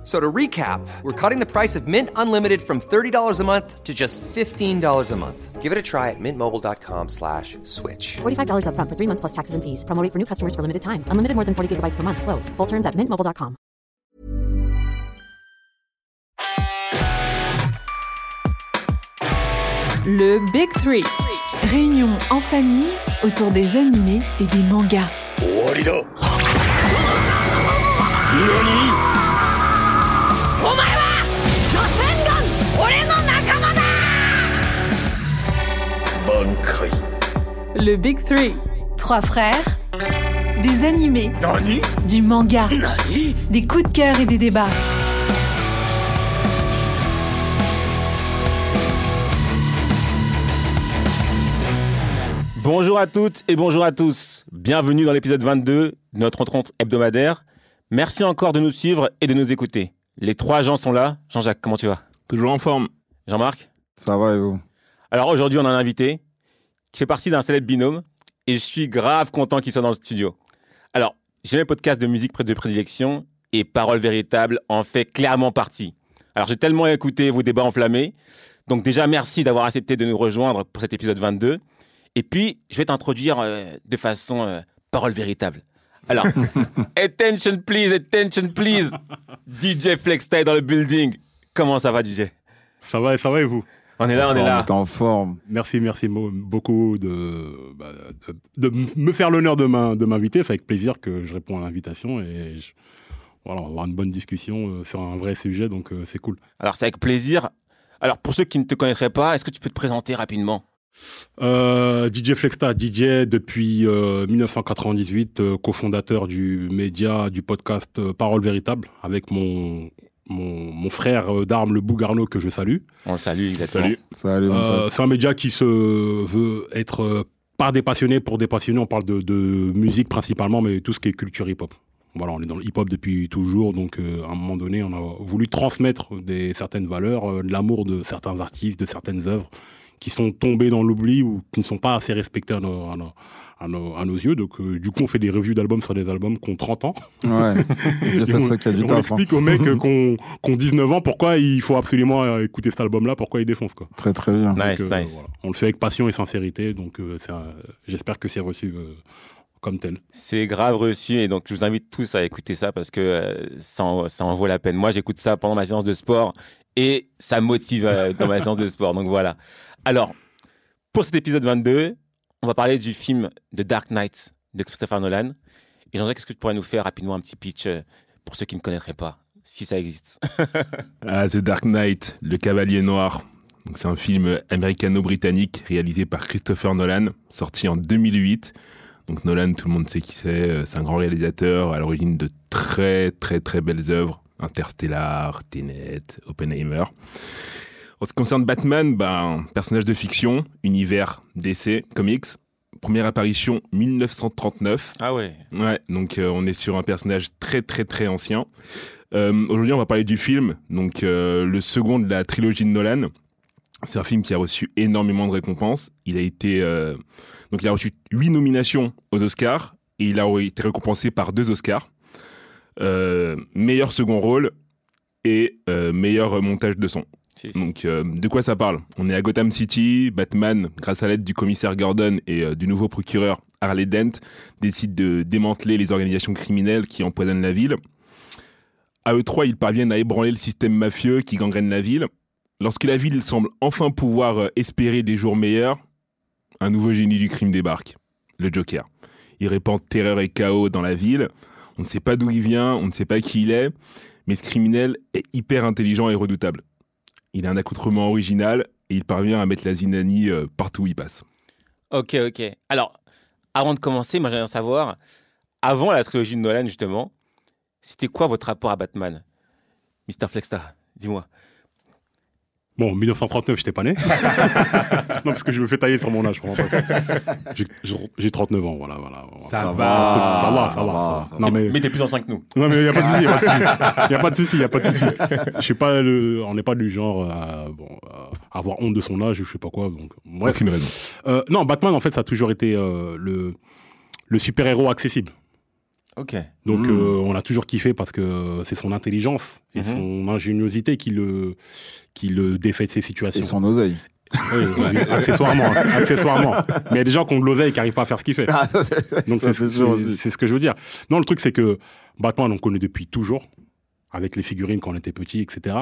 F- So to recap, we're cutting the price of Mint Unlimited from $30 a month to just $15 a month. Give it a try at mintmobile.com slash switch. $45 upfront for three months plus taxes and fees. Promo rate for new customers for limited time. Unlimited more than 40 gigabytes per month. Slows. Full terms at mintmobile.com. Le Big Three. Réunion en famille autour des animés et des mangas. Le Big Three. Trois frères. Des animés. Du manga. Des coups de cœur et des débats. Bonjour à toutes et bonjour à tous. Bienvenue dans l'épisode 22 de notre rencontre hebdomadaire. Merci encore de nous suivre et de nous écouter. Les trois gens sont là. Jean-Jacques, comment tu vas? Toujours en forme. Jean-Marc? Ça va et vous? Alors aujourd'hui, on a un invité qui fait partie d'un célèbre binôme et je suis grave content qu'il soit dans le studio. Alors, j'ai mes podcasts de musique près de prédilection et Parole véritable en fait clairement partie. Alors, j'ai tellement écouté vos débats enflammés. Donc déjà, merci d'avoir accepté de nous rejoindre pour cet épisode 22. Et puis, je vais t'introduire euh, de façon euh, parole véritable. Alors, attention please, attention please. DJ Flextyle dans le building. Comment ça va, DJ Ça va, ça va et vous? On est là, on est là. est en forme. Merci, merci beaucoup de, bah, de, de me faire l'honneur de m'in- de m'inviter. C'est avec plaisir que je réponds à l'invitation et je- voilà, on va avoir une bonne discussion euh, sur un vrai sujet, donc euh, c'est cool. Alors, c'est avec plaisir. Alors, pour ceux qui ne te connaîtraient pas, est-ce que tu peux te présenter rapidement? Euh, DJ Flexta, DJ depuis euh, 1998, euh, cofondateur du média, du podcast Parole Véritable, avec mon, mon, mon frère euh, d'armes, le Bougarno, que je salue. On le salue, exactement. Salut mon Euh, c'est un média qui se veut être euh, par des passionnés pour des passionnés. On parle de, de musique principalement, mais tout ce qui est culture hip-hop. Voilà, on est dans le hip-hop depuis toujours, donc euh, à un moment donné, on a voulu transmettre des certaines valeurs, euh, de l'amour de certains artistes, de certaines œuvres qui sont tombées dans l'oubli ou qui ne sont pas assez respectées à nos, à nos, à nos- à nos yeux. Donc, euh, du coup, on fait des reviews d'albums sur des albums qui ont 30 ans. Ouais. Et on- ça qu'il y a et du on taf. hein. explique aux mecs qu'on qu'on 19 ans pourquoi il faut absolument euh, écouter cet album-là, pourquoi il défonce. Quoi. Très très bien. Nice, Donc, euh, nice. voilà. On le fait avec passion et sincérité, donc euh, j'espère que c'est reçu euh, comme tel. C'est grave reçu et donc je vous invite tous à écouter ça parce que euh, ça, en, ça en vaut la peine. Moi, j'écoute ça pendant ma séance de sport et ça me motive euh, dans ma séance de sport. Donc voilà. Alors, pour cet épisode 22, on va parler du film The Dark Knight de Christopher Nolan. Et Jean-Jacques, est-ce que tu pourrais nous faire rapidement un petit pitch euh, pour ceux qui ne connaîtraient pas, si ça existe? Ah, The Dark Knight, Le Cavalier Noir. C'est un film américano-britannique réalisé par Christopher Nolan, sorti en 2008. Donc Nolan, tout le monde sait qui c'est. euh, C'est un grand réalisateur à l'origine de très très très belles œuvres. Interstellar, Tenet, Oppenheimer. En ce qui concerne Batman, ben, personnage de fiction, univers DC, comics. Première apparition 1939. Ah ouais. Ouais, donc euh, on est sur un personnage très très très ancien. Euh, Aujourd'hui, on va parler du film, donc euh, le second de la trilogie de Nolan. C'est un film qui a reçu énormément de récompenses. Il a été euh, donc il a reçu huit nominations aux Oscars et il a été récompensé par deux Oscars. Euh, meilleur second rôle et euh, meilleur montage de son. Donc, euh, de quoi ça parle? On est à Gotham City. Batman, grâce à l'aide du commissaire Gordon et euh, du nouveau procureur Harley Dent, décide de démanteler les organisations criminelles qui empoisonnent la ville. À eux trois, ils parviennent à ébranler le système mafieux qui gangrène la ville. Lorsque la ville semble enfin pouvoir euh, espérer des jours meilleurs, un nouveau génie du crime débarque, le Joker. Il répand terreur et chaos dans la ville. On ne sait pas d'où il vient, on ne sait pas qui il est, mais ce criminel est hyper intelligent et redoutable. Il a un accoutrement original et il parvient à mettre la zinanie euh, partout où il passe. Ok, ok. Alors, avant de commencer, moi j'aimerais savoir, avant la trilogie de Nolan justement, c'était quoi votre rapport à Batman? Mr. Flexstar, dis-moi. Bon, 1939, j'étais pas né. non, parce que je me fais tailler sur mon âge. J'ai- J'ai j'ai 39 ans, voilà. voilà. Ça Ça va. va, ça va. ça va, ça Non, mais, Mais t'es plus ancien que nous. non, mais il n'y a pas de souci, il n'y a pas de souci, il n'y a pas de souci. Je suis pas le, on n'est pas du genre à, bon, à avoir honte de son âge, je sais pas quoi. Donc, bref. Aucune raison. Euh, non, Batman, en fait, ça a toujours été euh, le, le super-héros accessible. Ok. Donc, Mm. euh, on a toujours kiffé parce que c'est son intelligence et Mhm. son ingéniosité qui le, qui le défait de ces situations. Et son oseille. Oui, accessoirement, accessoirement. Mais il y a des gens qui ont de l'oseille et qui n'arrivent pas à faire ce qu'il fait. Ah, Donc, c'est ce que je veux dire. Non, le truc, c'est que Batman, on connaît depuis toujours, avec les figurines quand on était petit, etc.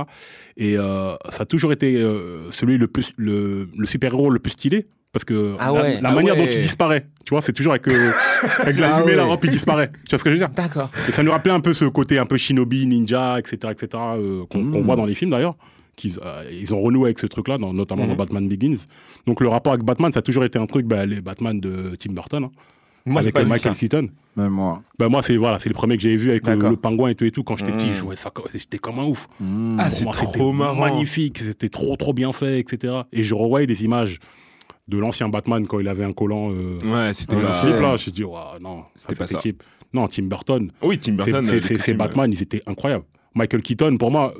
Et euh, ça a toujours été euh, celui le plus, le, le super-héros le plus stylé. Parce que Ah la, ouais, la ah manière ouais. dont il disparaît, tu vois, c'est toujours avec, euh, avec la Ah fumée, la rampe, il disparaît. Tu vois ce que je veux dire? D'accord. Et ça nous rappelait un peu ce côté un peu shinobi, ninja, etc., etc., euh, qu'on Mm. qu'on voit dans les films d'ailleurs. qu'ils, euh, ils ont renoué avec ce truc-là, dans- notamment dans Batman Begins. Donc le rapport avec Batman, ça a toujours été un truc, bah, les Batman de Tim Burton, hein, Moi, avec Michael. Keaton. Même moi. Bah, moi, c'est voilà, c'est le premier que j'avais vu avec le, pingouin et tout et tout. Quand j'étais petit, Mhm. je jouais ça, comme- c'était comme un ouf. Mmh. Ah, c'est trop c'était marrant. magnifique, c'était trop trop bien fait, etc. Et je revoyais des images de l'ancien Batman quand il avait un collant euh, Ouais, c'était pas. slip, là. Je dis, ouais, non, C'était pas ça. type. Non, Tim Burton, Oui, Tim Burton. euh, ces costume, Batman, ils étaient incroyables. Michael Keaton, pour moi,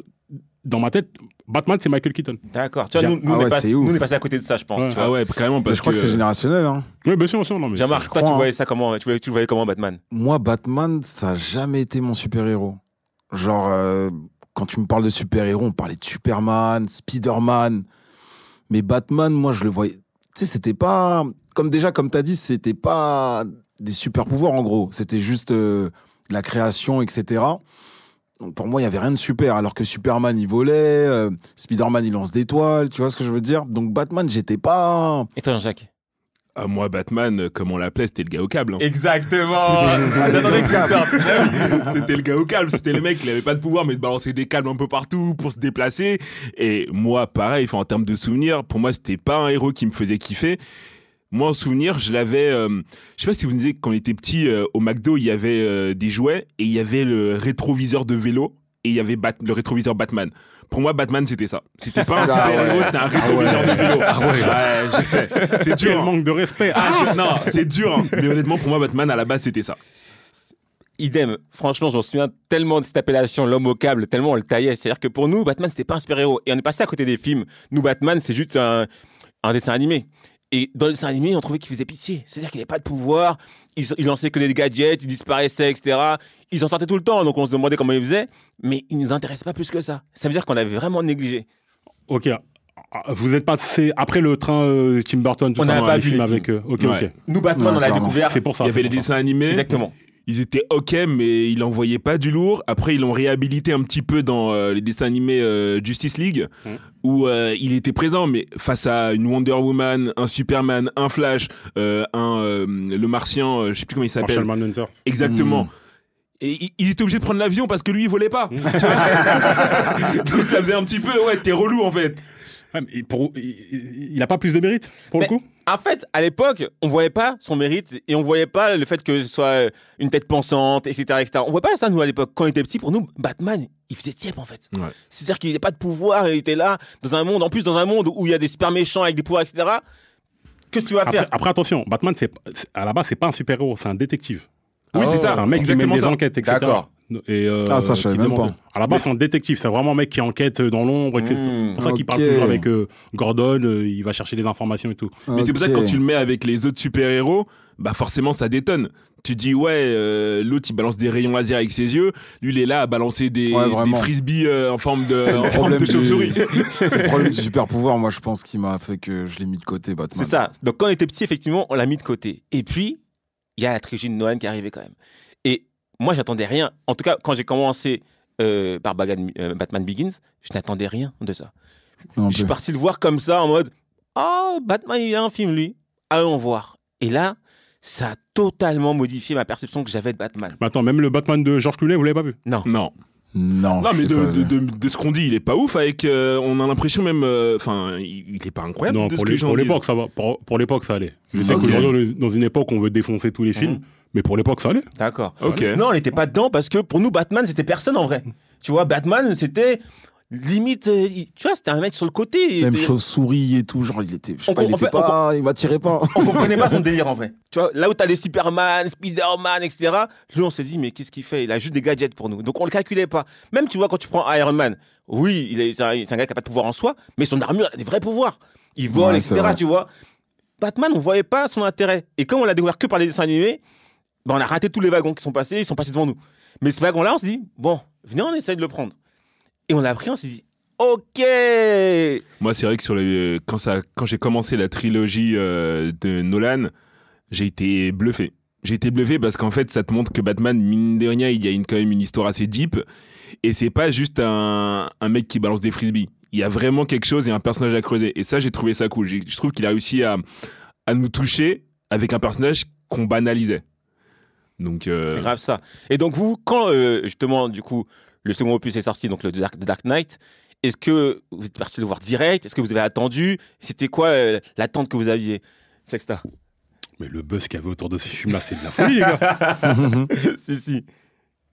dans ma tête, Batman, c'est Michael Keaton. D'accord. Tu vois, nous, nous, Ah on est ouais, nous, on est passé à côté de ça, je pense. Ouais. tu Ah vois. ouais, carrément, Mais parce je crois que, c'est que- générationnel. Hein. Oui, bien sûr, bien sûr. Non, mais Jean-Marc, je toi, tu voyais ça comment? Tu, voyais, tu le voyais comment, Batman? Moi, Batman, ça n'a jamais été mon super-héros. Genre, euh, quand tu me parles de super-héros, on parlait de Superman, Spider-Man. Mais Batman, moi, je le voyais. Sais, c'était pas. Comme déjà, comme tu as dit, c'était pas des super-pouvoirs, en gros. C'était juste euh, de la création, etc. Donc, pour moi, il y avait rien de super. Alors que Superman, il volait. euh, Spider-Man, il lance des toiles. Tu vois ce que je veux dire? Donc, Batman, j'étais pas. Et toi, Jean-Jacques? Ah, moi, Batman, euh, comme on l'appelait, c'était le gars au câble. hein. Exactement J'attendais que tu sortes. C'était le gars au câble, c'était le mec, il avait pas de pouvoir, mais de balancer des câbles un peu partout pour se déplacer. Et moi, pareil, enfin, en termes de souvenirs, pour moi, c'était pas un héros qui me faisait kiffer. Moi, en souvenir, je l'avais. euh, je sais pas si vous me disiez quand on était petit, euh, au McDo, il y avait euh, des jouets et il y avait le rétroviseur de vélo et il y avait Bat- le rétroviseur Batman. Pour moi, Batman, c'était ça. C'était pas un Ah super héros, ouais. c'était un rétroviseur de vélo. Ah ouais, je sais. C'est dur. Quel hein. manque de respect. Ah, je- non, c'est dur. hein. Mais honnêtement, pour moi, Batman, à la base, c'était ça. Idem. Franchement, je me souviens tellement de cette appellation, l'homme au câble, tellement on le taillait. C'est-à-dire que pour nous, Batman, c'était pas un super-héros. Et on est passé à côté des films. Nous, Batman, c'est juste un, un dessin animé. Et dans le dessin animé, on trouvait qu'il faisait pitié. C'est-à-dire qu'il n'avait pas de pouvoir, il, il lançait que des gadgets, il disparaissait, etc. Ils en sortaient tout le temps, donc on se demandait comment il faisait. Mais il nous intéressait pas plus que ça. Ça veut dire qu'on avait vraiment négligé. Ok. Ah, Vous êtes passé après le train euh, Tim Burton, tout On ça, n'a ouais, pas les vu films les avec. euh, ok, Ouais. ok. Nous, Batman, Ouais, on l'a découvert. C'est pour ça. Il y avait les dessins animés. Exactement. Ils étaient ok, mais ils n'envoyaient pas du lourd. Après, ils l'ont réhabilité un petit peu dans euh, les dessins animés euh, Justice League, Mhm. où euh, il était présent, mais face à une Wonder Woman, un Superman, un Flash, euh, un euh, le Martien, euh, je sais plus comment il s'appelle. Marshall Manhunter. Exactement. Mhm. Et ils étaient obligés de prendre l'avion parce que lui, il volait pas. Donc ça faisait un petit peu, ouais, t'es relou en fait. Ouais, mais pour- il il a pas plus de mérite, pour Mais- le coup? En fait, à l'époque, on voyait pas son mérite et on voyait pas le fait que ce soit une tête pensante, etc., etc. On voyait pas ça, nous, à l'époque. Quand on était petit, pour nous, Batman, il faisait tiep, en fait. Ouais. C'est-à-dire qu'il n'avait pas de pouvoir, il était là, dans un monde, en plus, dans un monde où il y a des super méchants avec des pouvoirs, etc. Qu'est-ce que tu vas après, faire? après, attention, Batman, c'est c'est- à la base, c'est pas un super-héros, c'est un détective. Oui, c'est ça. C'est un mec qui mène des ça. enquêtes, etc. D'accord. Et, euh, Ah, ça, je savais même pas. À la base, c'est un détective. C'est vraiment un mec qui enquête dans l'ombre. Mmh. c'est pour ça qu'il parle toujours avec euh, Gordon. euh, il va chercher des informations et tout. Mais c'est pour ça que quand tu le mets avec les autres super-héros, bah forcément ça détonne. Tu dis ouais, euh, l'autre il balance des rayons laser avec ses yeux, lui il est là à balancer des, Ouais, des frisbees euh, en forme de, en forme chauve-souris. C'est le problème du super pouvoir, moi, je pense, qui m'a fait que je l'ai mis de côté, Batman. C'est ça. Donc, quand on était petit, effectivement, on l'a mis de côté. Et puis, il y a la trilogie de Nolan qui est arrivée quand même. Moi, j'attendais rien. En tout cas, quand j'ai commencé euh, par Bagan- euh, Batman Begins, je n'attendais rien de ça. Je suis parti le voir comme ça en mode Oh, Batman, il y a un film lui. Allons voir. Et là, ça a totalement modifié ma perception que j'avais de Batman. Mais attends, même le Batman de George Clooney, vous l'avez pas vu? Non. Non. Non, Non, mais de, pas. de, de, de ce qu'on dit, il est pas ouf avec. euh, on a l'impression même. euh, Enfin, il, il est pas incroyable. Non, de pour l'époque, ça va. Pour, pour l'époque, ça allait. Je sais Ok. qu'aujourd'hui, on est dans une époque où on veut défoncer tous les films, Mhm. Mais pour l'époque, ça allait. D'accord. Ok. Non, on n'était pas dedans parce que pour nous, Batman, c'était personne en vrai. Tu vois, Batman, c'était. limite, euh, tu vois, c'était un mec sur le côté. Même chauve-souris et tout, genre il était, je sais On pas, il était fait, on pas, il m'attirait pas. on comprenait pas son délire en vrai. Tu vois, là où t'as les Superman, Spider-Man, etc. Lui, on s'est dit, mais qu'est-ce qu'il fait? Il a juste des gadgets pour nous. Donc on le calculait pas. Même, tu vois, quand tu prends Iron Man, oui, il est, c'est un, gars qui a pas de pouvoir en soi, mais son armure a des vrais pouvoirs. Il vole, Ouais, etc. Tu vois. Batman, on voyait pas son intérêt. Et comme on l'a découvert que par les dessins animés, ben, on a raté tous les wagons qui sont passés, ils sont passés devant nous. Mais ce wagon-là, on s'est dit, bon, venez, on essaye de le prendre. Et on l'a pris, on s'est dit, ok Moi, c'est vrai que sur quand, ça, quand j'ai commencé la trilogie euh, de Nolan, j'ai été bluffé. J'ai été bluffé parce qu'en fait, ça te montre que Batman, mine de rien, il y a une, quand même une histoire assez deep. Et c'est pas juste un, un mec qui balance des frisbees. Il y a vraiment quelque chose et un personnage à creuser. Et ça, j'ai trouvé ça cool. Je trouve qu'il a réussi à, à nous toucher avec un personnage qu'on banalisait. Donc, euh, C'est grave ça. Et donc vous, quand euh, justement, du coup, le second opus est sorti, donc le The Dark, The Dark Knight, est-ce que vous êtes parti le voir direct? Est-ce que vous avez attendu? C'était quoi euh, l'attente que vous aviez? Flexta Mais le buzz qu'il y avait autour de ces films-là, c'est de la folie, les gars. Si, si.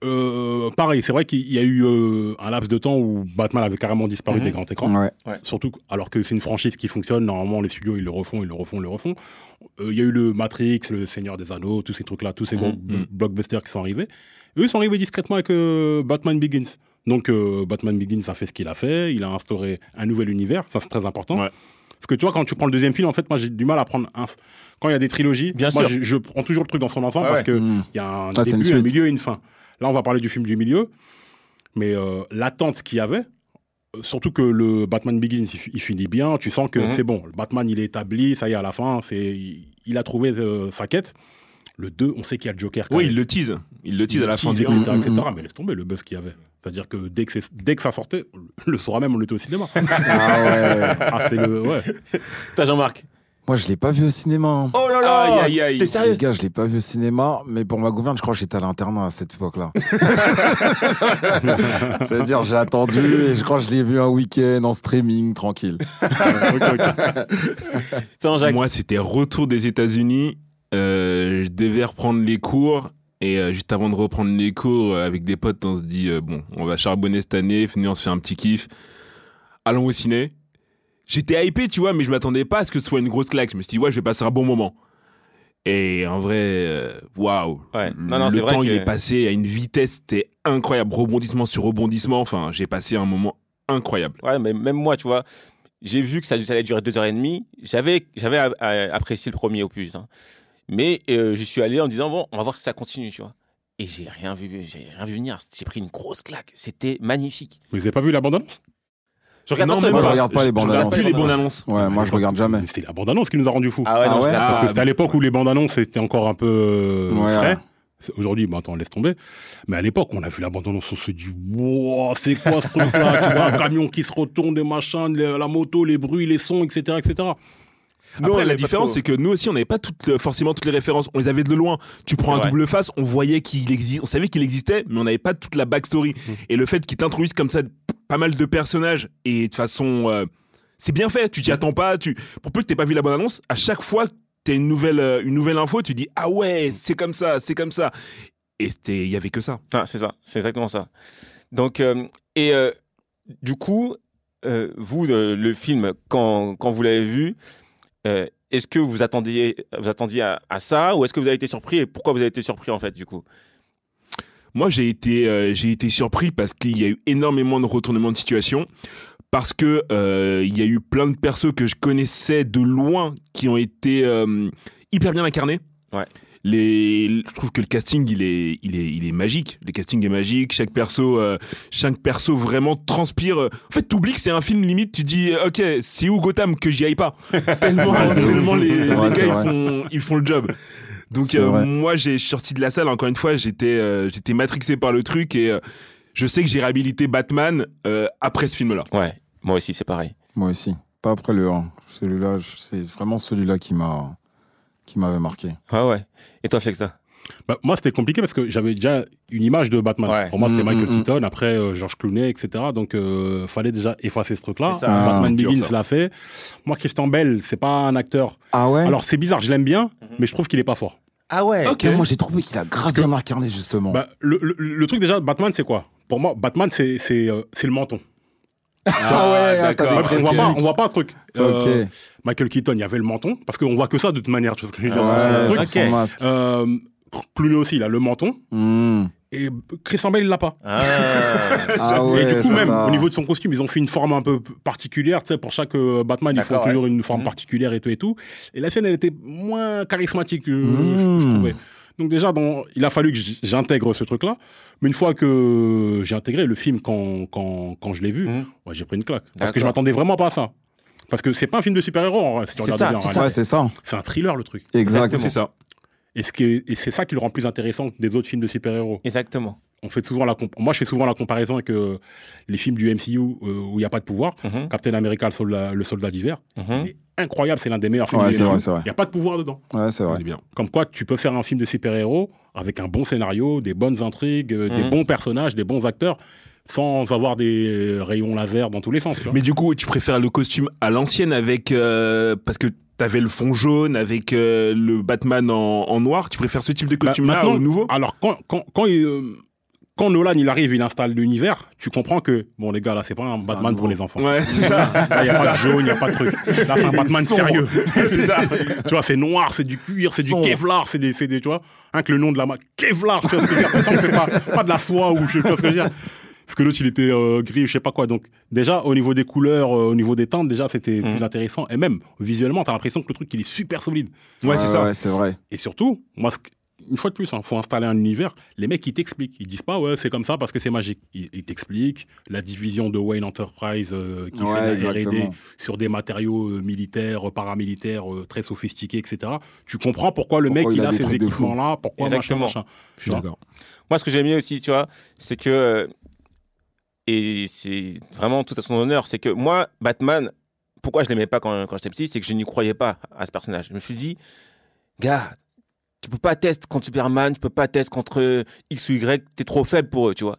Euh, pareil, c'est vrai qu'il y a eu euh, un laps de temps où Batman avait carrément disparu Mhm. des grands écrans. Ouais. Surtout que- alors que c'est une franchise qui fonctionne, normalement les studios ils le refont, ils le refont, ils le refont. Euh, Il y a eu le Matrix, le Seigneur des Anneaux, tous ces trucs-là, tous ces gros Mhm. blockbusters qui sont arrivés. Eux ils sont arrivés discrètement avec euh, Batman Begins. Donc euh, Batman Begins a fait ce qu'il a fait, il a instauré un nouvel univers, ça c'est très important. Ouais. Parce que tu vois, quand tu prends le deuxième film, en fait, moi j'ai du mal à prendre un. Quand il y a des trilogies, Bien moi sûr. je, je prends toujours le truc dans son ensemble Ouais, parce ouais. que Mm. il y a un Ah, début, un milieu et une fin. Là, on va parler du film du milieu, mais euh, l'attente qu'il y avait, euh, surtout que le Batman Begins, il, fi- il finit bien, tu sens que Mhm. c'est bon, le Batman, il est établi, ça y est, à la fin, c'est, il, a trouvé euh, sa quête. Le 2, on sait qu'il y a le Joker. oui, il le tease. Il le tease à la fin tease, du etc., Mhm. Mais laisse tomber le buzz qu'il y avait. C'est-à-dire que dès que, dès que ça sortait, le soir même, on était au cinéma. Ah ouais. Ah, c'était le- ouais. T'as Jean-Marc Moi, je l'ai pas vu au cinéma. Oh là là Aïe, aïe, aïe. T'es Les sérieux gars, je l'ai pas vu au cinéma, mais pour ma gouverne, je crois que j'étais à l'internat à cette époque-là. C'est-à-dire, j'ai attendu et je crois que je l'ai vu un week-end en streaming, tranquille. Tiens, Jacques. Moi, c'était retour des États-Unis. Euh, je devais reprendre les cours. Et euh, juste avant de reprendre les cours, euh, avec des potes, on se dit euh, bon, on va charbonner cette année, on se fait un petit kiff. Allons au ciné. J'étais hypé, tu vois, mais je m'attendais pas à ce que ce soit une grosse claque. Je me suis dit, ouais, je vais passer un bon moment. Et en vrai, euh, waouh. Ouais. Le- Non, non, c'est le vrai temps, il que- est passé à une vitesse, c'était incroyable. Rebondissement sur rebondissement. Enfin, j'ai passé un moment incroyable. Ouais, mais même moi, tu vois, j'ai vu que ça, ça allait durer deux heures et demie. J'avais, j'avais apprécié le premier opus. hein. Mais euh, j'y suis allé en me disant, bon, on va voir si ça continue, tu vois. Et j'ai rien vu, j'ai rien vu venir. J'ai pris une grosse claque. C'était magnifique. Vous n'avez pas vu la bande-annonce Je regarde Non, pas même Moi, je les regarde pas les Je bandes regarde annonces. plus les bandes annonces. Ouais, moi, je regarde jamais. C'était la bande-annonce qui nous a rendu fous. Ah ouais, non, Ah je ouais Parce pas. que c'était à l'époque où les bandes annonces étaient encore un peu euh, Ouais. frais. Aujourd'hui, bon, attends, laisse tomber. Mais à l'époque, on a vu la bande annonce, on se dit, wow, c'est quoi ce truc-là Tu vois, un camion qui se retourne, des machins, la moto, les bruits, les sons, etc. etc. Après, la l'avait pas différence, c'est que nous aussi, on n'avait pas toutes, euh, forcément toutes les références. On les avait de loin. Tu prends un vrai. double face, on voyait qu'il existe, on savait qu'il existait, mais on n'avait pas toute la backstory. Mmh. Et le fait qu'il t'introduise comme ça pas mal de personnages et de façon, euh, c'est bien fait. Tu t'y attends pas. Tu, pour peu que t'aies pas vu la bonne annonce, à chaque fois t'as une nouvelle, euh, une nouvelle info, tu dis ah ouais, c'est comme ça, c'est comme ça. Et il y avait que ça. Ah, c'est ça, c'est exactement ça. Donc, euh, et du coup, vous, euh, le film, quand, quand vous l'avez vu, euh, est-ce que vous attendiez, vous attendiez à, à ça ou est-ce que vous avez été surpris et pourquoi vous avez été surpris en fait du coup? Moi, j'ai été, euh, j'ai été surpris parce qu'il y a eu énormément de retournements de situation. Parce que euh, il y a eu plein de persos que je connaissais de loin qui ont été hyper bien incarnés. Ouais. Les, je trouve que le casting il est, il est, il est magique. Le casting est magique. Chaque perso, euh, chaque perso vraiment transpire. En fait, t'oublies que c'est un film limite. Tu dis, euh, ok, c'est où Gotham que j'y aille pas? tellement, tellement les, les Ouais, gars ils font, ils font le job. Donc euh, moi j'ai je suis sorti de la salle encore une fois j'étais euh, j'étais matrixé par le truc et euh, je sais que j'ai réhabilité Batman euh, après ce film là. Ouais, moi aussi c'est pareil. Moi aussi. Pas après le 1. Celui-là, c'est vraiment celui-là qui m'a qui m'avait marqué. Ah ouais. Et toi Flexa Bah, moi, c'était compliqué parce que j'avais déjà une image de Batman. Ouais. Pour moi, c'était Mm, Michael mm, mm. Keaton, après euh, George Clooney, etc. Donc, euh, fallait déjà effacer ce truc-là. Batman Ah, dur, Begins l'a fait. Moi, Christian Bell, c'est pas un acteur. Ah ouais Alors, c'est bizarre, je l'aime bien, Mhm. mais je trouve qu'il est pas fort. Ah ouais. Ok. Moi, j'ai trouvé qu'il a grave bien incarné, justement. Bah, le, le- le truc déjà, Batman, c'est quoi? Pour moi, Batman, c'est c'est, euh, c'est le menton. Ah ouais, ah, t'as des traits on voit pas, on voit pas un truc. Euh, Ok. Michael Keaton, il y avait le menton, parce qu'on voit que ça de toute manière. Tu vois ce que je veux dire Ouais. Euh, Clooney aussi, il a le menton. Hmm. Et Christian Bale, il l'a pas. Ah. Ah et du coup, même au niveau de son costume, ils ont fait une forme un peu particulière. Tu sais, pour chaque euh, Batman, ils font toujours une forme Mhm. particulière et tout et tout. Et la scène, elle était moins charismatique, euh, je, je trouvais. Donc déjà, dans- il a fallu que j'intègre ce truc-là. Mais une fois que j'ai intégré le film quand, quand, quand je l'ai vu, ouais, j'ai pris une claque. Parce que je m'attendais vraiment pas à ça. Parce que c'est pas un film de super-héros, en vrai, si tu C'est regardes ça, bien. en c'est réalité. Ouais, c'est ça. C'est un thriller, le truc. Exact. C'est ça. Et, ce c'est ça qui le rend plus intéressant que des autres films de super-héros. Exactement. On fait souvent la comp- Moi, je fais souvent la comparaison avec euh, les films du MCU euh, où il n'y a pas de pouvoir. Mhm. Captain America, le soldat, le soldat d'hiver. Mhm. Incroyable, c'est l'un des meilleurs films Ouais, du c'est MCU. vrai, c'est vrai. Il n'y a pas de pouvoir dedans. Ouais, c'est vrai. bien. Comme quoi, tu peux faire un film de super-héros avec un bon scénario, des bonnes intrigues, euh, des Mhm. bons personnages, des bons acteurs, sans avoir des rayons laser dans tous les sens. tu vois. Mais du coup, tu préfères le costume à l'ancienne avec euh, parce que t'avais le fond jaune avec euh, le Batman en, en noir. Tu préfères ce type de Bah, costume-là maintenant, au nouveau? Alors, quand, quand, euh, quand Nolan il arrive, il installe l'univers, tu comprends que, bon, les gars, là, c'est pas un Batman pour les enfants. Ouais, c'est ça. Là, il n'y a pas de jaune, il n'y a pas de truc. Là, c'est un Batman sombre. sérieux. c'est ça. tu vois, c'est noir, c'est du cuir, c'est du. Kevlar, c'est des, c'est des, tu vois, hein, que le nom de la marque, Kevlar, tu vois ce que je veux dire. Pourtant, c'est pas, pas de la soie ou je tu vois ce que je veux dire. Parce que l'autre, il était euh, gris, je sais pas quoi. Donc, déjà, au niveau des couleurs, euh, au niveau des teintes, déjà, c'était Mm. plus intéressant. Et même, visuellement, t'as l'impression que le truc, il est super solide. Ouais, c'est ça. Ouais, c'est vrai. Et surtout, moi, une fois de plus, il faut installer un univers. Les mecs, ils t'expliquent. Ils disent pas, ouais, c'est comme ça parce que c'est magique. Ils, ils t'expliquent la division de Wayne Enterprise euh, qui Ouais, fait la R&D sur des matériaux euh, militaires, paramilitaires, euh, très sophistiqués, etc. Tu comprends pourquoi le Pourquoi mec, il il a ces équipements-là, pourquoi machin, Exactement. machin. Je suis d'accord. Moi, ce que j'aime bien aussi, tu vois, c'est que. Et c'est vraiment tout à son honneur, c'est que moi, Batman, pourquoi je l'aimais pas quand, quand j'étais petit, c'est que je n'y croyais pas à ce personnage. Je me suis dit, gars, tu peux pas tester contre Superman, tu peux pas tester contre X ou Y, t'es trop faible pour eux, tu vois.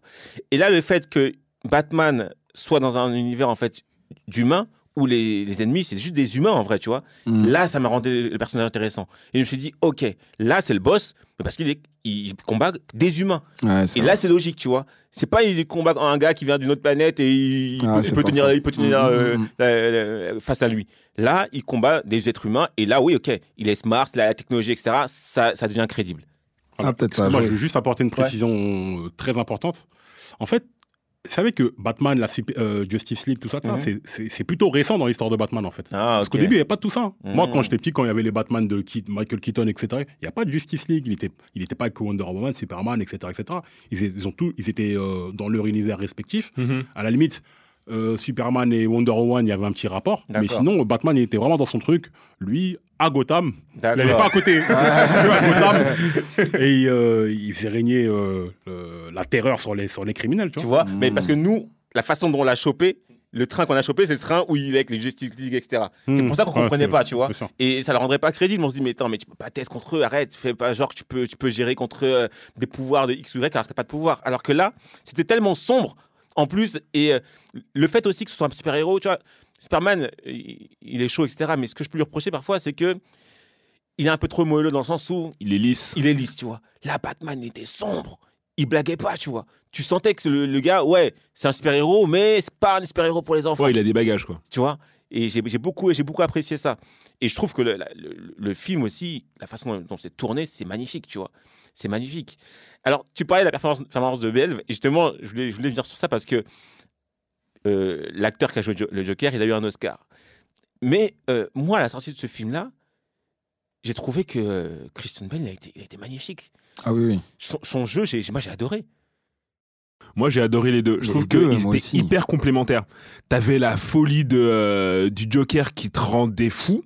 Et là, le fait que Batman soit dans un univers, en fait, d'humains, où les, les ennemis, c'est juste des humains, en vrai, tu vois. Mm. Là, ça m'a rendu le personnage intéressant. Et je me suis dit, ok, là, c'est le boss, mais parce qu'il est, il combat des humains. Ouais, Et vrai. là, c'est logique, tu vois. C'est pas il combat un gars qui vient d'une autre planète et il, Ah, peut, il tenir, faux. il peut tenir Mm, euh, mm, mm. la- la- face à lui. Là, il combat des êtres humains et là, oui, ok, il est smart, la technologie, etc. Ça, ça devient crédible. Ah, peut-être ça. Moi, je veux juste apporter une précision euh, très importante. En fait, vous savez que Batman, la euh, Justice League, tout ça, Mhm. c'est- plutôt récent dans l'histoire de Batman, en fait. Ah, Parce qu'au début, il n'y avait pas tout ça. Mhm. Moi, quand j'étais petit, quand il y avait les Batman de Michael Keaton, etc., il n'y a pas de Justice League. Il n'était il était pas avec Wonder Woman, Superman, etc. etc. Ils ont tout, ils étaient euh, dans leur univers respectif. Mhm. À la limite, euh, Superman et Wonder Woman, il y avait un petit rapport. Mais sinon, Batman, il était vraiment dans son truc. Lui, à Gotham. Il n'allait pas à côté. Il était à Gotham. Et euh, il faisait régner euh, euh, la terreur sur les, sur les criminels. Tu Tu vois. vois Mais parce que nous, la façon dont on l'a chopé, le train qu'on a chopé, c'est le train où il est avec les Justice League, etc. C'est Mhm. pour ça qu'on Ouais, comprenait c'est- pas, tu vois. Et ça le rendrait pas crédible. On se dit, mais attends, mais tu peux pas tester contre eux, arrête, fais pas genre que tu peux, tu peux gérer contre euh, des pouvoirs de X ou Y alors que t'as pas de pouvoir. Alors que là, c'était tellement sombre, en plus, et euh, le fait aussi que ce soit un super-héros, tu vois, Superman, il, il est chaud, etc. Mais ce que je peux lui reprocher parfois, c'est que il est un peu trop moelleux dans le sens où Il est lisse. il est lisse, tu vois. Là, Batman était sombre. Il blaguait pas, tu vois. Tu sentais que le, le gars, ouais, c'est un super-héros, mais c'est pas un super-héros pour les enfants Ouais, il a des bagages, quoi. tu vois. Et j'ai beaucoup, j'ai beaucoup apprécié ça. Et je trouve que le, la- le- le film aussi, la façon dont c'est tourné, c'est magnifique, tu vois. C'est magnifique. Alors, tu parlais de la performance, performance de Belve, et justement, je voulais, je voulais venir sur ça parce que euh, l'acteur qui a joué Jo- le Joker, il a eu un Oscar. Mais euh, moi, à la sortie de ce film-là, j'ai trouvé que euh, Christian Bale, il a été, il a été magnifique. Ah oui, oui. Son, son jeu, j'ai- moi, j'ai adoré. Moi, j'ai adoré les deux. Je Les trouve deux, qu'ils étaient aussi. hyper complémentaires. T'avais la folie de, euh, du Joker qui te rendait fou.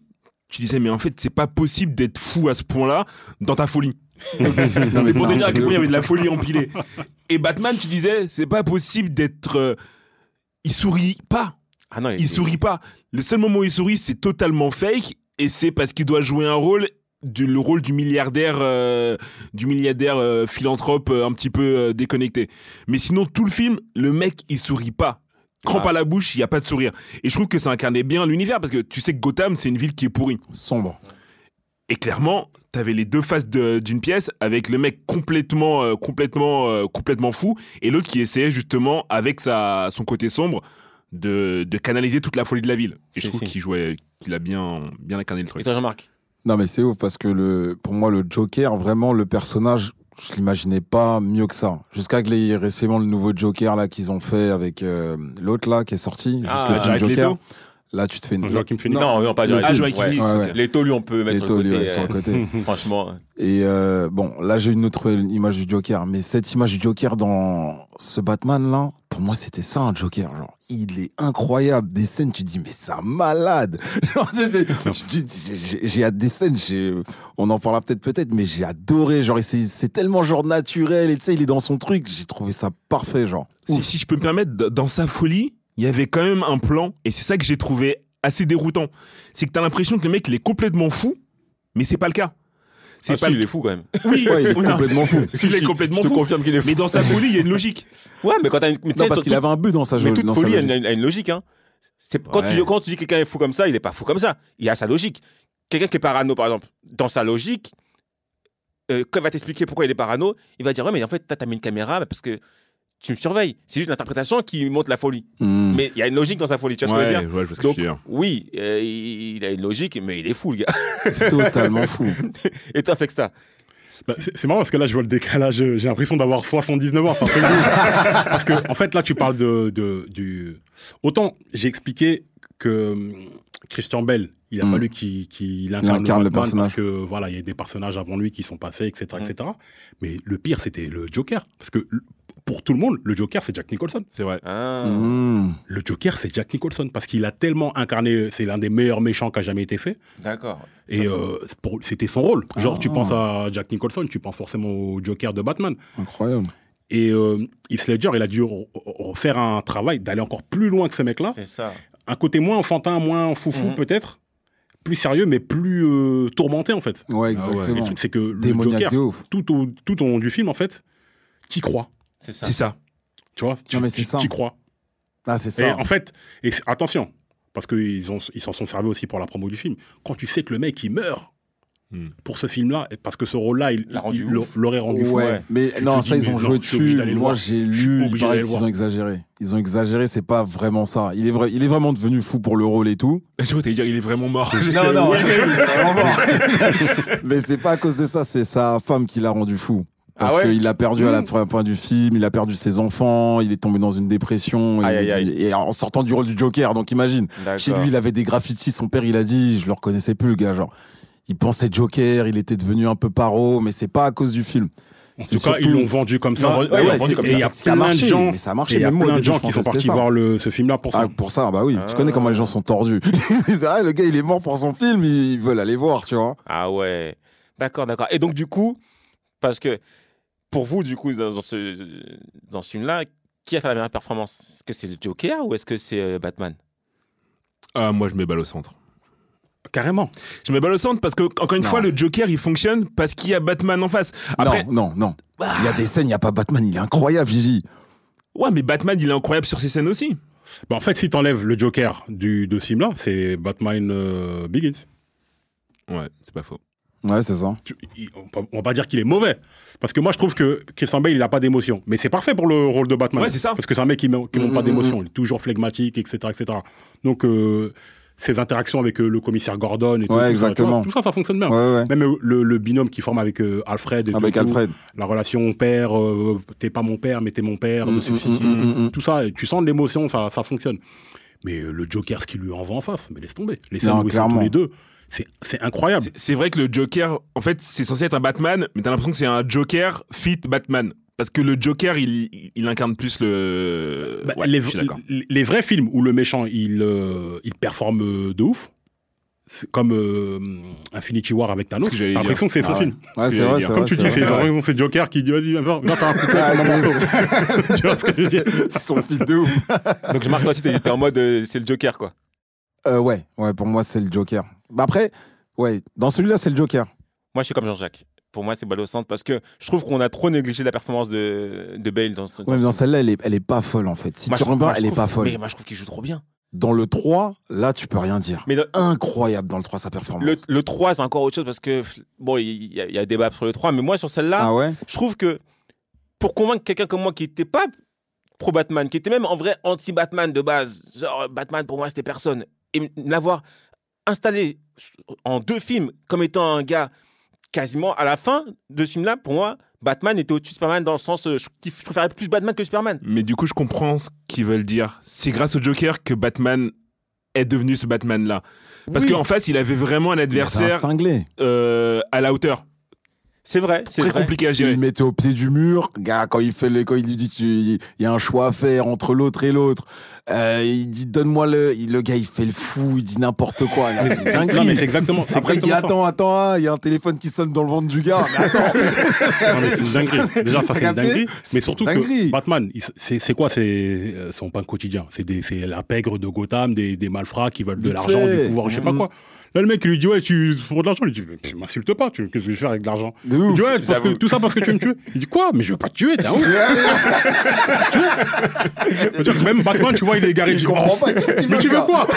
Tu disais, mais en fait, c'est pas possible d'être fou à ce point-là dans ta folie. C'est pour te dire à quel point il y avait de la folie empilée. Et Batman, tu disais, c'est pas possible d'être. euh, il sourit pas. Ah non, Il sourit pas. Le seul moment où il sourit, c'est totalement fake. Et c'est parce qu'il doit jouer un rôle. Du, le rôle du milliardaire, euh, du milliardaire euh, philanthrope euh, un petit peu euh, déconnecté. Mais sinon, tout le film, le mec, il sourit pas. Crampe Ah. à la bouche, il y a pas de sourire. Et je trouve que ça incarnait bien l'univers parce que tu sais que Gotham, c'est une ville qui est pourrie. Sombre. Et clairement, t'avais les deux faces de- d'une pièce avec le mec complètement, euh, complètement, euh, complètement fou et l'autre qui essayait justement avec sa, son côté sombre de, de canaliser toute la folie de la ville. Et je trouve qu'il jouait, qu'il a bien, bien incarné le truc. Et toi, Jean-Marc? Non, mais c'est ouf parce que le, pour moi, le Joker, vraiment, le personnage, je l'imaginais pas mieux que ça. Jusqu'à que les, récemment, le nouveau Joker, là, qu'ils ont fait avec euh, l'autre, là, qui est sorti. Ah, juste le film Jared Joker. Leto Là, tu te fais une. Joaquin Phoenix. Non, non, pas le Jared Ah, Ouais. Phoenix, Ouais, ouais. Les taux, lui, on peut mettre Les sur le taux, côté. ouais, sur euh, le côté. Franchement. Et euh, bon, là j'ai une autre image du Joker, mais cette image du Joker dans ce Batman là, pour moi c'était ça un Joker. Genre, il est incroyable. Des scènes, tu te dis mais c'est un malade. Genre, j'ai hâte des scènes. j'ai- On en parlera peut-être peut-être, mais j'ai adoré. Genre, c'est c'est tellement genre naturel. Et tu sais, il est dans son truc. J'ai trouvé ça parfait. Genre, Si, si je peux me permettre, dans sa folie, il y avait quand même un plan, et c'est ça que j'ai trouvé assez déroutant. C'est que t'as l'impression que le mec, il est complètement fou, mais c'est pas le cas. C'est Ah, pas si, le- il est fou quand même. Oui, Ouais, il est complètement fou. Si, il est complètement je te fou. confirme qu'il est fou. Mais dans sa folie, il y a une logique. Ouais, mais quand t'as une. mais non parce qu'il avait un but dans sa Mais toute dans sa folie a une, logique. a une logique. Hein. C'est quand, tu, quand tu dis que quelqu'un est fou comme ça, il n'est pas fou comme ça. Il a sa logique. Quelqu'un qui est parano, par exemple, dans sa logique, euh, quand il va t'expliquer pourquoi il est parano, il va dire Ouais, mais en fait, t'as mis une caméra parce que tu me surveilles. C'est juste l'interprétation qui montre la folie. Hmm. Mais il y a une logique dans sa folie. Tu vois ce que je veux Ouais, dire je Donc, dire. oui, euh, il a une logique, mais il est fou, le gars. totalement fou. Et toi, Fexta Bah, c'est c'est marrant parce que là, je vois le décalage. J'ai l'impression d'avoir 79 ans. Enfin, parce que, en fait, là, tu parles de, de- du. Autant j'ai expliqué que hum, Christian Bell, il a Mm. fallu qu'il qu'il incarne, incarne le Batman personnage. Parce que, voilà, il y a des personnages avant lui qui sont passés, etc., etc. Mais le pire, c'était le Joker. Parce que pour tout le monde, le Joker, c'est Jack Nicholson. C'est vrai. ah. Hmm. Le Joker, c'est Jack Nicholson. Parce qu'il a tellement incarné. C'est l'un des meilleurs méchants qui a jamais été fait. D'accord. Et euh, c'était son rôle. Genre, Ah. tu penses à Jack Nicholson, tu penses forcément au Joker de Batman. Incroyable. Et euh, Heath Ledger, il a dû re- re- faire un travail d'aller encore plus loin que ce mec-là. C'est ça. Un côté moins enfantin, moins foufou Mhm. peut-être, plus sérieux, mais plus euh, tourmenté en fait. Ouais, Et ouais. le exactement. truc, c'est que le Démoniaque Joker, tout au, tout au long du film, en fait, t'y crois. C'est ça. C'est ça. Tu vois tu, Non, mais c'est tu- ça. t'y crois. Ah, c'est Et ça. en fait, et attention, parce qu'ils ont- ils s'en sont servis aussi pour la promo du film. Quand tu sais que le mec, il meurt Hmm. pour ce film-là, et parce que ce rôle-là, il il l'aurait rendu fou. ouais, mais Tu non, ça, dis, ils ont joué dessus. Moi, j'ai lu, il paraît qu'ils ont exagéré. Ils ont exagéré, c'est pas vraiment ça. Il est, vrai, il est vraiment devenu fou pour le rôle et tout. Je vois, t'allais dire, il est vraiment mort. Non, non, vraiment mort. Mais c'est pas à cause de ça, c'est sa femme qui l'a rendu fou. Parce Ah ouais qu'il a perdu à la fin, fin du film, il a perdu ses enfants, il est tombé dans une dépression. Aïe, et, aïe, aïe. et en sortant du rôle du Joker, donc imagine. Chez lui, il avait des graffitis. Son père, il a dit, je le reconnaissais plus, le gars. Genre, il pensait Joker, il était devenu un peu paro, mais c'est pas à cause du film. En C'est tout cas, ils l'ont vendu comme ça. ouais, il y ils a- l'ont vendu comme et il y a plein de gens, mais ça a marché. et il y a Même moi, au plein de gens qui sont partis voir le, ce film-là pour ça. Ah, pour ça, bah oui. Tu connais comment les gens sont tordus. c'est vrai, le gars, il est mort pour son film, ils veulent aller voir, tu vois. Ah ouais. D'accord, d'accord. Et donc, du coup, parce que pour vous, du coup, dans, ce, dans ce film-là, qui a fait la meilleure performance? Est-ce que c'est le Joker ou est-ce que c'est euh, Batman? Ah, moi, je mets balle au centre. Carrément. Je mets balle au centre parce que, encore une Non. fois, le Joker, il fonctionne parce qu'il y a Batman en face. Après, Non, non, non. Il y a des scènes, il n'y a pas Batman, il est incroyable, Gigi. ouais, mais Batman, il est incroyable sur ses scènes aussi. Bah, en fait, si t'enlèves le Joker du, de ce film-là, c'est Batman euh, Begins. Ouais, c'est pas faux. Ouais, c'est ça. Tu- il- on, peut- on va pas dire qu'il est mauvais. Parce que moi, je trouve que Christian Bale, il a pas d'émotion. Mais c'est parfait pour le rôle de Batman. Ouais, c'est ça. Parce que c'est un mec qui ne montre Mm, pas mm, d'émotion. Il est toujours flegmatique, etc. etc. Donc, euh, ses interactions avec euh, le commissaire Gordon et tout, Ouais, tout ça, exactement. vois, tout ça, ça fonctionne bien. Ouais, ouais. Même euh, le, le binôme qui forme avec euh, Alfred. et Avec tout, Alfred. La relation père, euh, t'es pas mon père, mais t'es mon père, Mm, de mm, mm, mm, mm. tout ça, et tu sens de l'émotion, ça, ça fonctionne. Mais le Joker, ce qu'il lui envoie en face, mais laisse tomber. Les scènes Non, où ils sont clairement. tous les deux, c'est incroyable. C'est- vrai que le Joker, en fait, c'est censé être un Batman, mais t'as l'impression que c'est un Joker fit Batman. Parce que le Joker, il, incarne plus le. Bah, Ouais, les, vrais films où le méchant il, euh, il performe euh, de ouf, comme euh, Infinity War avec Thanos, t'as l'impression que c'est son Ah film. Dire. c'est Comme vrai. tu dis, c'est vraiment Joker qui dit vas-y, viens, viens, un couplet sur mon morceau. tu vois ce que je veux dire? C'est son fils de ouf. Donc, je marque toi aussi, t'es t'es en mode euh, c'est le Joker, quoi. Euh, ouais, ouais, pour moi, c'est le Joker. Bah après, ouais, dans celui-là, c'est le Joker. Moi, je suis comme Jean-Jacques. Pour moi, c'est balle au centre parce que je trouve qu'on a trop négligé la performance de, de Bale dans ce. Ouais, mais dans celle-là, elle est, elle est pas folle, en fait. Si Moi, tu je elle est pas folle. Mais moi, je trouve qu'il joue trop bien. Dans le 3, là, tu peux rien dire. Mais dans- Incroyable dans le 3, sa performance. le, le 3, c'est encore autre chose parce que, bon, il y, y a débat sur le 3, mais moi, sur celle-là, Ah ouais? je trouve que pour convaincre quelqu'un comme moi qui n'était pas pro Batman, qui était même en vrai anti Batman de base, genre Batman pour moi c'était personne, et l'avoir installé en deux films comme étant un gars quasiment à la fin de ce film-là, pour moi, Batman était au-dessus de Superman dans le sens, euh, je, je préférais plus Batman que Superman. Mais du coup, je comprends ce qu'ils veulent dire. C'est grâce au Joker que Batman est devenu ce Batman-là. Parce Oui. qu'en face, il avait vraiment un adversaire cinglé. euh, à la hauteur. C'est vrai, c'est Très vrai. compliqué à gérer. Il mettait au pied du mur, gars, quand il fait le, quand il lui dit tu, il y a un choix à faire entre l'autre et l'autre, euh, il dit donne-moi le, le gars il fait le fou, il dit n'importe quoi, là, c'est Non, mais dingue. c'est exactement. c'est Après il dit exactement ça. attends, attends, ah, il y a un téléphone qui sonne dans le ventre du gars. Mais attends, Non, mais c'est une dinguerie. Déjà, ça, c'est une dinguerie. C'est Mais surtout dinguerie. que Batman, c'est c'est quoi c'est euh, son pain quotidien C'est des- c'est la pègre de Gotham, des, des malfrats qui veulent de l'argent, du pouvoir, je sais pas Mhm. quoi. Là, le mec, il lui dit, ouais, tu pour de l'argent. Il dit, mais tu m'insultes pas, tu- qu'est-ce que je vais faire avec de l'argent Il dit, ouais, parce que, tout ça parce que tu veux me tuer. Il dit, quoi? Mais je veux pas te tuer, t'es un ouf. Même Batman, tu vois, il est égaré. Il je dit, comprends pas, qu'est-ce qu'il Mais tu veux quoi?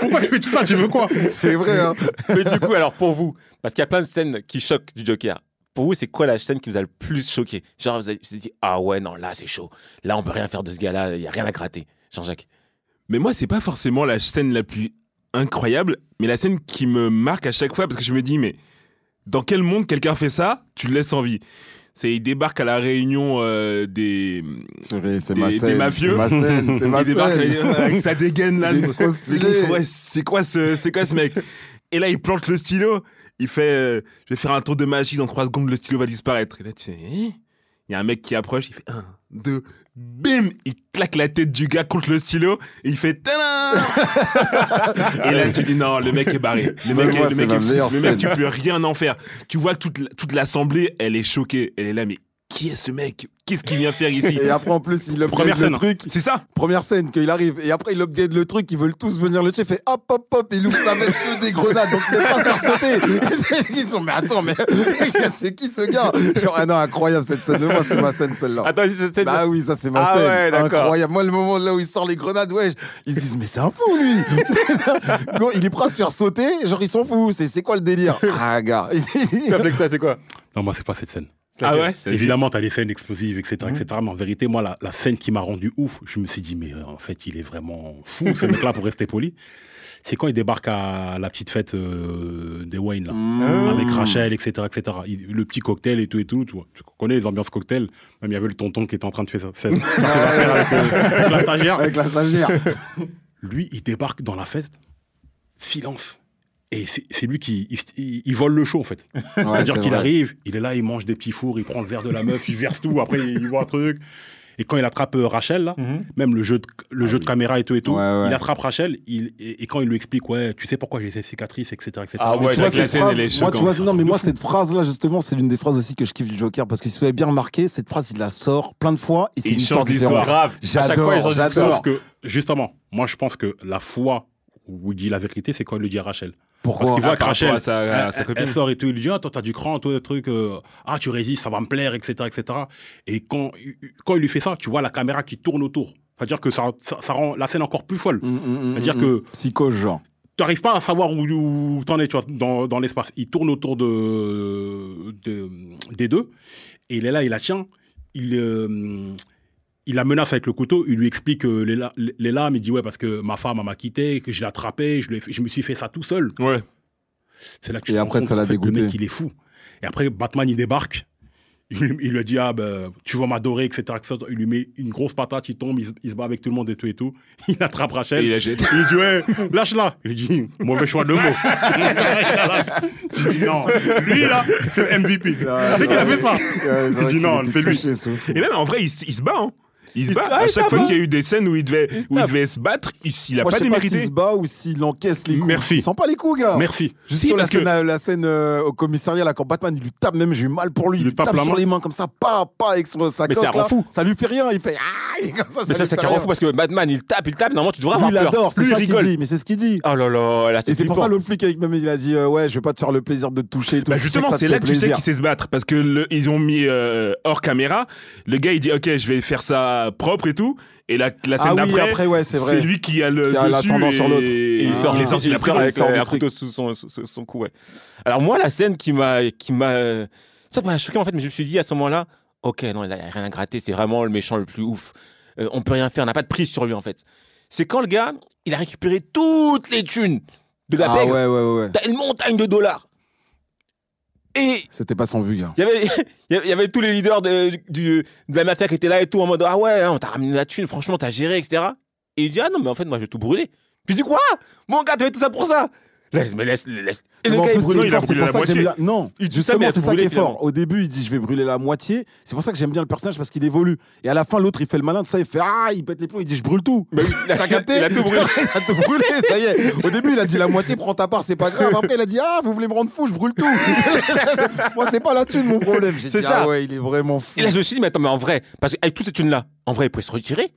Pourquoi tu fais tout ça? Tu veux quoi? C'est vrai, hein. Mais du coup, alors pour vous, parce qu'il y a plein de scènes qui choquent du Joker. Pour vous, c'est quoi la scène qui vous a le plus choqué? Genre, vous avez vous avez dit, ah ouais, non, là, c'est chaud. Là, on peut rien faire de ce gars-là, il y a rien à gratter. Jean-Jacques. Mais moi, c'est pas forcément la scène la plus incroyable, mais la scène qui me marque à chaque fois parce que je me dis, mais dans quel monde quelqu'un fait ça Tu le laisses en vie? C'est il débarque à la réunion euh, des, Des- ma des scène. mafieux. C'est ma avec, sa dégaine là. Ouais, c'est quoi ce, c'est quoi ce mec? Et là, il plante le stylo. Il fait, euh, je vais faire un tour de magie. Dans trois secondes, le stylo va disparaître. Et là, tu fais, hein? Il y a un mec qui approche. Il fait un, deux, bim. Il claque la tête du gars contre le stylo. Et il fait, Et là, tu dis non, le mec est barré. Le mec, moi, est, le mec, est le mec, tu peux rien en faire. Tu vois que toute, toute l'assemblée, elle est choquée. Elle est là, mais qui est ce mec? Qu'est-ce qu'il vient faire ici? Et après, en plus, il upgrade Première le scène. truc. C'est ça? Première scène, qu'il arrive. Et après, il upgrade le truc. Ils veulent tous venir le tuer. Il fait hop, hop, hop. Il ouvre sa veste que des grenades. Donc, il ne pas se faire sauter. Ils sont, mais attends, mais c'est qui ce gars? Genre, ah non, incroyable cette scène. Moi, c'est ma scène, celle-là. Attends, c'était. Bah oui, ça c'est ma Ah scène. ouais. Incroyable. Moi, le moment là où il sort les grenades, ouais, ils se disent, mais c'est un fou, lui. Il est prêt à se faire sauter. Genre, il s'en fout. C'est, c'est quoi le délire? Ah, gars. Ça, c'est quoi? Non, moi, c'est pas cette scène. Ah ouais Évidemment, tu as les scènes explosives, etc., etc. Mais en vérité, moi, la, la scène qui m'a rendu ouf, je me suis dit, mais euh, en fait, il est vraiment fou, ce mec-là, pour rester poli. C'est quand il débarque à la petite fête euh, des Wayne, là, avec Rachel, etc., etc. Il- le petit cocktail et tout et tout. Tu, vois. tu connais les ambiances cocktail? Même il y avait le tonton qui était en train de faire ça. avec, euh, avec la stagiaire. Avec la stagiaire. Lui, il débarque dans la fête, silence. Et c'est lui qui il, il- il vole le show, en fait. Ouais, C'est-à-dire c'est qu'il arrive, il est là, il mange des petits fours, il prend le verre de la meuf, il verse tout, après il voit un truc. Et quand il attrape euh, Rachel, là, même le jeu de, le jeu de caméra et tout et tout, Ouais, ouais. il attrape Rachel, il, et, et quand il lui explique, ouais, tu sais pourquoi j'ai ces cicatrices, etc. etc. Ah Mais ouais, tu vois, cette phrase, est moi, tu vois, non, mais moi, cette phrase-là, justement, c'est l'une des phrases aussi que je kiffe du Joker parce qu'il se fait bien remarquer. Cette phrase, il la sort plein de fois et c'est il une histoire différente. J'adore, fois, il change j'adore. justement, moi je pense que la fois où il dit la vérité, c'est quand il le dit à Rachel. Pourquoi Parce qu'il voit Ah, à sa- à elle, sa elle- copine. elle sort et tout, il lui dit, ah, toi, t'as du cran, toi, des trucs, euh, ah, tu résistes, ça va me plaire, etc., etc. Et quand, quand il lui fait ça, tu vois la caméra qui tourne autour. C'est-à-dire que ça, ça, ça rend la scène encore plus folle. Mm, mm, mm, C'est-à-dire que. Psychose, genre. tu n'arrives pas à savoir où, où t'en es, tu vois, dans, dans l'espace. Il tourne autour de, de- des deux, et il est là, il la tient, il, euh, il la menace avec le couteau, il lui explique euh, les, la- les lames, il dit ouais parce que ma femme m'a quitté, que je l'ai attrapé, je, me suis fait ça tout seul. Ouais. C'est là que tu Et après, compte ça l'a qu'en fait, dégoûté. Le mec, il est fou. Et après, Batman, il débarque. Il, il lui a dit, ah ben, tu vas m'adorer, etc., etc. Il lui met une grosse patate, il tombe, il, se- il se bat avec tout le monde et tout et tout. Il attrape Rachel. Et il la jette. Il dit, ouais, lâche-la. Il dit, mauvais choix de mots. Il dit, non, lui, là, c'est MVP. C'est qu'il a fait ça. Il dit, non, fais lui. Et même en vrai, il, il se bat. Hein. Il se bat. ah, à chaque tape, fois qu'il y a eu des scènes où il devait, Il où il tape. devait se battre, il, il a Moi, pas je sais pas s'il démérité. se bat ou s'il encaisse les coups. Merci. Il sent pas les coups, gars. Merci. Juste Si, sur la parce que- scène, euh, la scène euh, au commissariat, là, quand Batman, il lui tape, même j'ai eu mal pour lui. Il, lui tape, la sur main. les mains comme ça, pas, pas avec son, sa Mais coque, ça rend là. fou. Ça lui fait rien. Il fait ah, et comme ça, Mais ça, lui c'est fait rien. fou parce que Batman, il tape, il tape. Normalement, tu devrais Lui, avoir il peur. adore, c'est Lui, il ça qu'il rigole. dit. Mais c'est ce qu'il dit. Oh là là, là, Et c'est pour ça l'autre flic avec même il a dit euh, ouais je vais pas te faire le plaisir de te toucher et tout, Bah je sais justement, ça te c'est fait là que tu sais plaisir. qu'il sait se battre parce que le- ils ont mis euh, hors caméra. Le gars il dit ok, je vais faire ça propre et tout. Et la, la scène Ah oui, d'après, après, ouais, c'est vrai. lui qui a le Qui a dessus l'ascendant sur l'autre. Et Et il Ah. sort, les il sort, il sort il avec sort du un truc. sous son, sous son cou, ouais. Alors moi, la scène qui m'a, qui m'a, ça m'a choqué en fait, mais je me suis dit à ce moment-là, Ok, non, il a rien à gratter, c'est vraiment le méchant le plus ouf. Euh, on peut rien faire, on n'a pas de prise sur lui en fait. C'est quand le gars, il a récupéré toutes les thunes de la Ah ouais, ouais, ouais. T'as une montagne de dollars. Et C'était pas son but, il y avait, y tous les leaders de, du- de la mafia qui étaient là et tout en mode Ah ouais, hein, t'as ramené la thune, franchement, t'as géré, etc. Et il dit Ah non, mais en fait, moi, je vais tout brûler. Puis je dis Quoi? Mon gars, t'as fait tout ça pour ça Laisse, mais laisse, laisse. Et le gars, il brûle. pour que j'aime moitié. bien. Non, Il justement, c'est ça qui est fort. Au début, il dit je vais brûler la moitié. C'est pour ça que j'aime bien le personnage parce qu'il évolue. Et à la fin, l'autre, il fait le malin, tout ça, il fait ah, il pète les plombs, il dit je brûle tout. T'as capté il a tout brûlé. il a tout brûlé, ça y est. Au début, il a dit la moitié, prends ta part, c'est pas grave. Après, il a dit ah, vous voulez me rendre fou, je brûle tout. Moi, c'est pas la thune mon problème. C'est ça. Ah ouais, il est vraiment fou. Et là, je me suis dit Mais attends, mais en vrai, parce qu'avec toutes ces thunes-là, en vrai, il pourrait se retirer.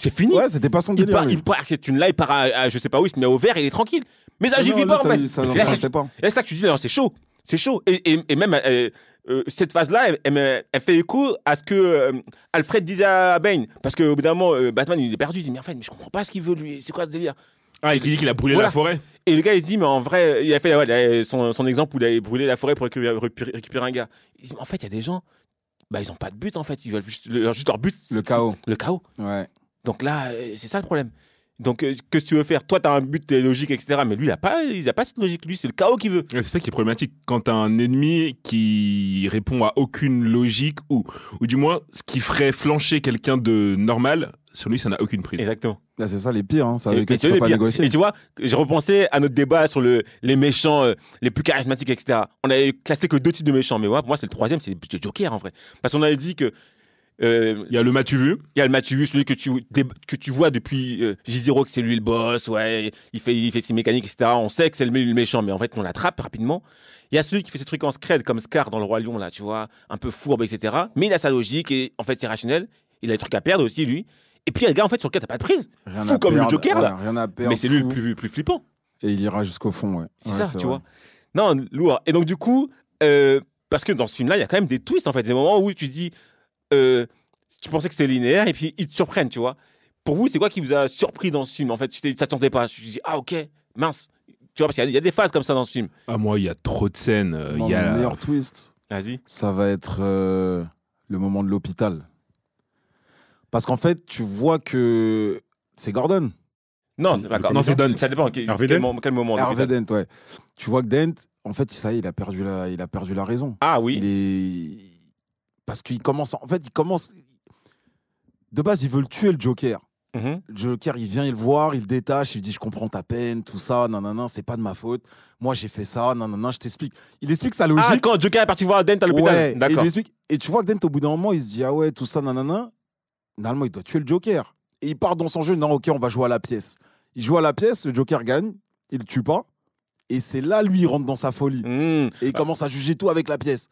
C'est fini. Ouais, c'était pas son il délire. part, lui. il part cette thune-là, il part à, à je sais pas où, il se met au vert et il est tranquille. Mais ça, j'y Non, vis lui, pas en ça fait. ça là, c'est- pas. et là, c'est ça que tu dis, non, c'est chaud. C'est chaud. Et, et, et même euh, euh, cette phase-là, elle, elle me- elle fait écho à ce que euh, Alfred disait à Bane. Parce qu'au bout d'un moment, euh, Batman, il est perdu. Il dit, mais en fait, mais je comprends pas ce qu'il veut, lui. C'est quoi ce délire? Ah, il dit qu'il a brûlé Voilà. la forêt. Et le gars, il dit, mais en vrai, il a fait ouais, son, son exemple où il a brûlé la forêt pour récupérer, un gars. Il dit, mais en fait, il y a des gens, bah, ils ont pas de but, en fait. Ils veulent juste, leur, juste leur but. Le chaos. Le chaos. Ouais. Donc là, euh, c'est ça le problème. Donc, euh, que tu veux faire? Toi, tu as un but, logique, etc. Mais lui, il a pas, il a pas cette logique. Lui, c'est le chaos qu'il veut. Ouais, C'est ça qui est problématique. Quand t'as un ennemi qui répond à aucune logique, ou, ou du moins, ce qui ferait flancher quelqu'un de normal, sur lui, ça n'a aucune prise. Exactement. C'est ça les pires. Hein. Ça C'est- avec eux, tu peux les pas pires. négocier. Et tu vois, j'ai repensé à notre débat sur le, les méchants euh, les plus charismatiques, etc. On avait classé que deux types de méchants, mais moi, pour moi, c'est le troisième, c'est le Joker en vrai. Parce qu'on avait dit que euh, Il y a le Matu vu. il y a le Mathieu, celui que tu, que tu vois depuis euh, J0, que c'est lui le boss, ouais, il fait, il fait ses mécaniques, etc. On sait que c'est le, le méchant, mais en fait, on l'attrape rapidement. Il y a celui qui fait ses trucs en scred, comme Scar dans Le Roi Lion, là, tu vois, un peu fourbe, etc. Mais il a sa logique et en fait, c'est rationnel. Il a des trucs à perdre aussi, lui. Et puis, il y a le gars, en fait, sur lequel t'as pas de prise. Rien fou comme perdre, le Joker, voilà, là. Rien à perdre. Mais c'est lui le plus, plus flippant. Et il ira jusqu'au fond, ouais. C'est Ouais, ça, tu vrai. vois. Non, lourd. Et donc, du coup, euh, parce que dans ce film-là, il y a quand même des twists, en fait. Des moments où tu dis, euh, tu pensais que c'était linéaire et puis ils te surprennent, tu vois. Pour vous, c'est quoi qui vous a surpris dans ce film En fait, tu t'attendais pas? Tu te dis, ah, ok, mince. Tu vois, parce qu'il y a- il y, a des phases comme ça dans ce film. Ah, moi, il y a trop de scènes. euh, Non, Il y a Le meilleur twist, Vas-y. ça va être euh, le moment de l'hôpital. Parce qu'en fait, tu vois que c'est Gordon. Non, Non, c'est Don. Ça dépend. Quel, Harvey quel, Dent moment- quel moment l'hôpital. Dent, ouais. Tu vois que Dent, en fait, ça y est, il a perdu la, il a perdu la raison. Ah oui. Il est. Parce qu'il commence. En fait, il commence. De base, il veut le tuer, le Joker. Mhm. Le Joker, il vient, il le voir, il le détache, il dit Je comprends ta peine, tout ça, nanana, c'est pas de ma faute. Moi, j'ai fait ça, nanana, je t'explique. Il explique sa logique. Ah, quand Joker est parti voir Dent à l'hôpital. Ouais, D'accord. et tu vois que Dent, au bout d'un moment, il se dit Ah ouais, tout ça, nanana. Normalement, il doit tuer le Joker. Et il part dans son jeu Non, ok, on va jouer à la pièce. Il joue à la pièce, le Joker gagne, il le tue pas. Et c'est là, lui, il rentre dans sa folie. Mhm. Et il commence à juger tout avec la pièce.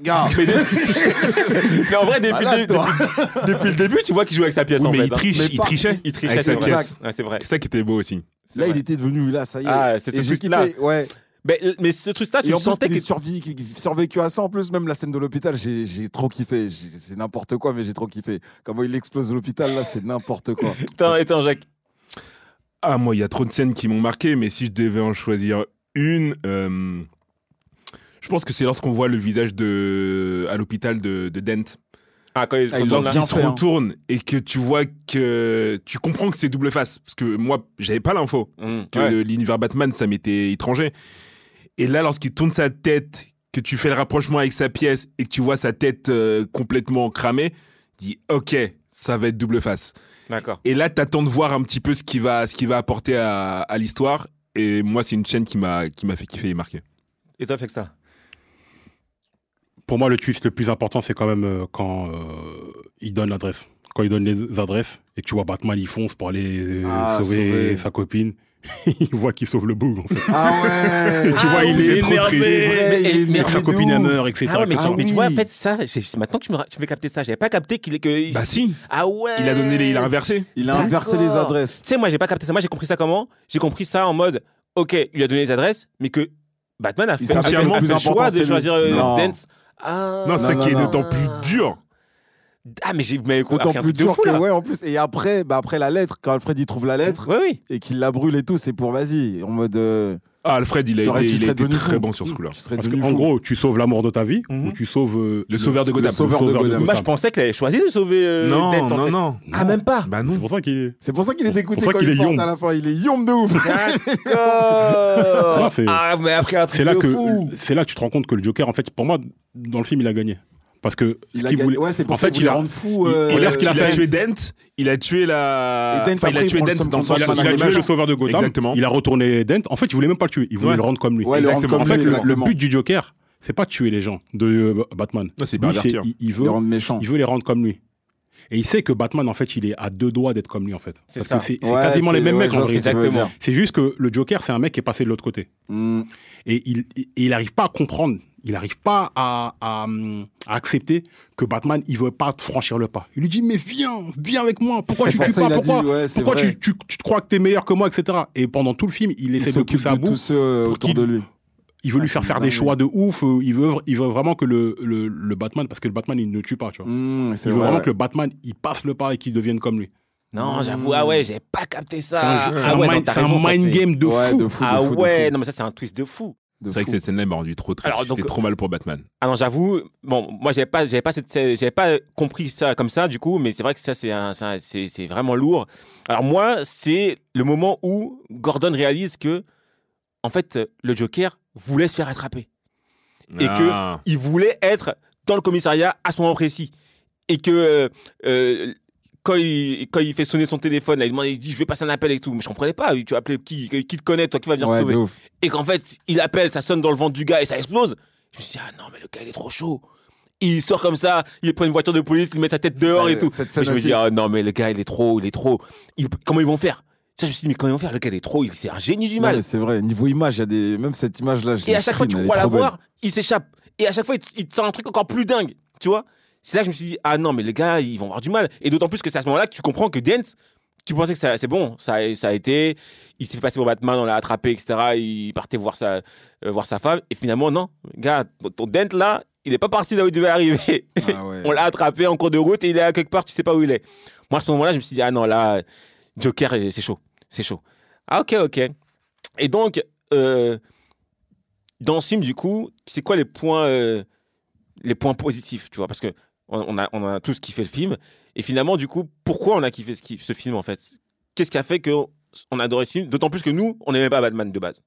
Gars, Mais en vrai, depuis, Malade, toi. depuis- depuis le début, tu vois qu'il joue avec sa pièce Oui, en mais fait. il hein. triche, Mais il trichait. Il trichait avec sa c'est vrai. pièce. Ouais, c'est vrai. C'est ça qui était beau aussi. Là, vrai. il était devenu, là, ça y est. Ah, c'est ce kiffé, Ouais. Mais, mais ce truc-là, tu sentais qu'il que ait survécu, à ça, en plus, même la scène de l'hôpital, j'ai trop kiffé. C'est n'importe quoi, mais j'ai trop kiffé. Comment il explose l'hôpital, là, c'est n'importe quoi. Attends, attends, Jacques. Ah, moi, il y a trop de scènes qui m'ont marqué, mais si je devais en choisir une, euh, je pense que c'est lorsqu'on voit le visage de à l'hôpital de, de Dent. Ah, quand il se Ah, Lorsqu'il se hein. retourne et que tu vois que tu comprends que c'est double face, parce que moi, j'avais pas l'info. Mmh, que ouais. l'univers Batman, ça m'était étranger. Et là, lorsqu'il tourne sa tête, que tu fais le rapprochement avec sa pièce et que tu vois sa tête euh, complètement cramée, dis ok, ça va être double face. D'accord. Et là, t'attends de voir un petit peu ce qu'il va, ce qu'il va apporter à, à l'histoire. Et moi, c'est une chaîne qui m'a, qui m'a fait kiffer et marquer. Et toi, ça. Pour moi, le twist le plus important, c'est quand même euh, quand euh, il donne l'adresse. Quand il donne les adresses et que tu vois Batman, il fonce pour aller euh, Ah, sauver, sauver. sa copine. il voit qu'il sauve le boug, en fait. Ah ouais tu vois, il c'était est trop énervé. triste. Vrai, il est énervé sa copine, elle meurt, etc. Ah ouais, mais, Ah tu, mais tu vois, en fait, ça, c'est maintenant que tu me, tu me fais capter ça. J'avais pas capté qu'il est que. Bah si, Ah ouais. il a donné, les- il a inversé. Il a inversé les adresses. Tu sais, moi, j'ai pas capté ça. Moi, j'ai compris ça comment? J'ai compris ça en mode, ok, il lui a donné les adresses, mais que Batman a fait, a fait le plus important, choix de choisir euh. Dance. Ah. Non, c'est ça non, qui est d'autant plus dur. Ah, mais j'ai vous m'avez D'autant plus dur fou, que, là. ouais, en plus. Et après, bah, après la lettre, quand Alfred il trouve la lettre Ouais, oui. et qu'il la brûle et tout, c'est pour vas-y, en mode. euh, Ah, Alfred, il a été, il a été très fou. bon sur ce coup-là. Parce qu'en gros, tu sauves l'amour de ta vie Mhm. ou tu sauves euh, Le sauveur de Gotham. le sauveur de Gotham. Moi, je pensais qu'il avait choisi de sauver euh, Non, Dent, non, fait. non. Ah, même pas. Bah C'est pour ça qu'il est. C'est pour ça qu'il est C'est dégoûté pour ça quand qu'il il est porte à la fin. Il est yombe de ouf. D'accord. ah, mais après un truc C'est là de que fou. c'est là que tu te rends compte que le Joker, en fait, pour moi, dans le film, il a gagné. Parce que Il ce qu'il voulait- Ouais, en fait, qu'il il a fou. il- euh, il a ce qu'il a il fait. tué Dent, il a tué la. Dent, enfin, il a il tué Dent dans le sens il a, il tué le sauveur de Gotham. Exactement. Il a retourné Dent. En fait, il voulait même pas le tuer. Il voulait Ouais. le rendre comme lui. Ouais, rendre Exactement. comme en fait, lui, le- but du Joker, c'est pas de tuer les gens de euh, Batman. Non, c'est Lui, pervertir. il, il Il veut, le rend méchant. il veut les rendre comme lui. Et il sait que Batman, en fait, il est à deux doigts d'être comme lui, en fait. C'est Parce ça. que c'est Ouais, quasiment les mêmes ouais, mecs, en vrai. C'est juste que le Joker, c'est un mec qui est passé de l'autre côté. Mm. Et il, et il arrive pas à comprendre, il arrive pas à, à, à accepter que Batman, il veut pas franchir le pas. Il lui dit, mais viens, viens avec moi. Pourquoi tu pour tues pas Pourquoi, dit, ouais, pourquoi tu, tu, tu te crois que t'es meilleur que moi, etc. Et pendant tout le film, il Il essaie de pousser à de bout. tous ceux euh, pour autour qu'il- de lui. Il veut Ah, lui faire c'est faire des choix de ouf. Il veut, il veut vraiment que le, le, le Batman, parce que le Batman, il ne tue pas, tu vois. Mm, c'est il veut vrai, vraiment ouais. que le Batman, il passe le pas et qu'il devienne comme lui. Non, j'avoue, ah ouais, j'ai pas capté C'est ça. un, jeu- c'est ah un ouais, non, mind, un ça, game de Ouais, fou. de fou, de Ah de ouais, fou. non, mais ça, c'est un twist de fou. C'est vrai que cette scène-là m'a rendu trop triste. Alors, donc- trop mal pour Batman. Ah non, j'avoue, bon, moi, j'avais pas, j'avais pas cette, j'avais pas compris ça comme ça, du coup, mais c'est vrai que ça, c'est vraiment lourd. Alors, moi, c'est le moment où Gordon réalise que, en fait, le Joker voulait se faire attraper. Et Ah. il voulait être dans le commissariat à ce moment précis. Et que euh, euh, quand, il, quand il fait sonner son téléphone, là, il demande, il dit je vais passer un appel et tout. Mais je comprenais pas. Tu vas appeler qui Qui te connaît Toi qui vas venir Ouais, te sauver. Et qu'en fait, il appelle, ça sonne dans le ventre du gars et ça explose. Je me suis dit ah non mais le gars il est trop chaud. Il sort comme ça, il prend une voiture de police, il met sa tête dehors Ouais, et tout. cette je me dis ah non mais le gars il est trop, il est trop. Il- comment ils vont faire? Ça, je me suis dit, mais comment ils vont faire? Le gars, il est trop, il- c'est un génie du mal. c'est vrai. Niveau image, il y a des. Même cette image-là, je Et à chaque fois que tu screen, crois la voir, il s'échappe. Et à chaque fois, il te, il te sort un truc encore plus dingue. Tu vois? C'est là que je me suis dit, ah non, mais les gars, ils vont avoir du mal. Et d'autant plus que c'est à ce moment-là que tu comprends que Dent, tu pensais que c'est bon, ça, a- ça a été. Il s'est fait passer pour Batman, on l'a attrapé, etc. Il partait voir sa, euh, voir sa femme. Et finalement, non. Gars, ton- ton Dent là, il n'est pas parti là où il devait arriver. Ah ouais. on l'a attrapé en cours de route et il est à quelque part, tu sais pas où il est. Moi, à ce moment-là, je me suis dit, ah non, là, Joker, c'est chaud. C'est chaud. Ah, ok, ok. Et donc, euh, dans ce film, du coup, c'est quoi les points, euh, les points positifs, tu vois? Parce que on, a, on a tous kiffé le film. Et finalement, du coup, pourquoi on a kiffé ce, ce film, en fait? Qu'est-ce qui a fait qu'on a adoré ce film? D'autant plus que nous, on n'aimait pas Batman de base.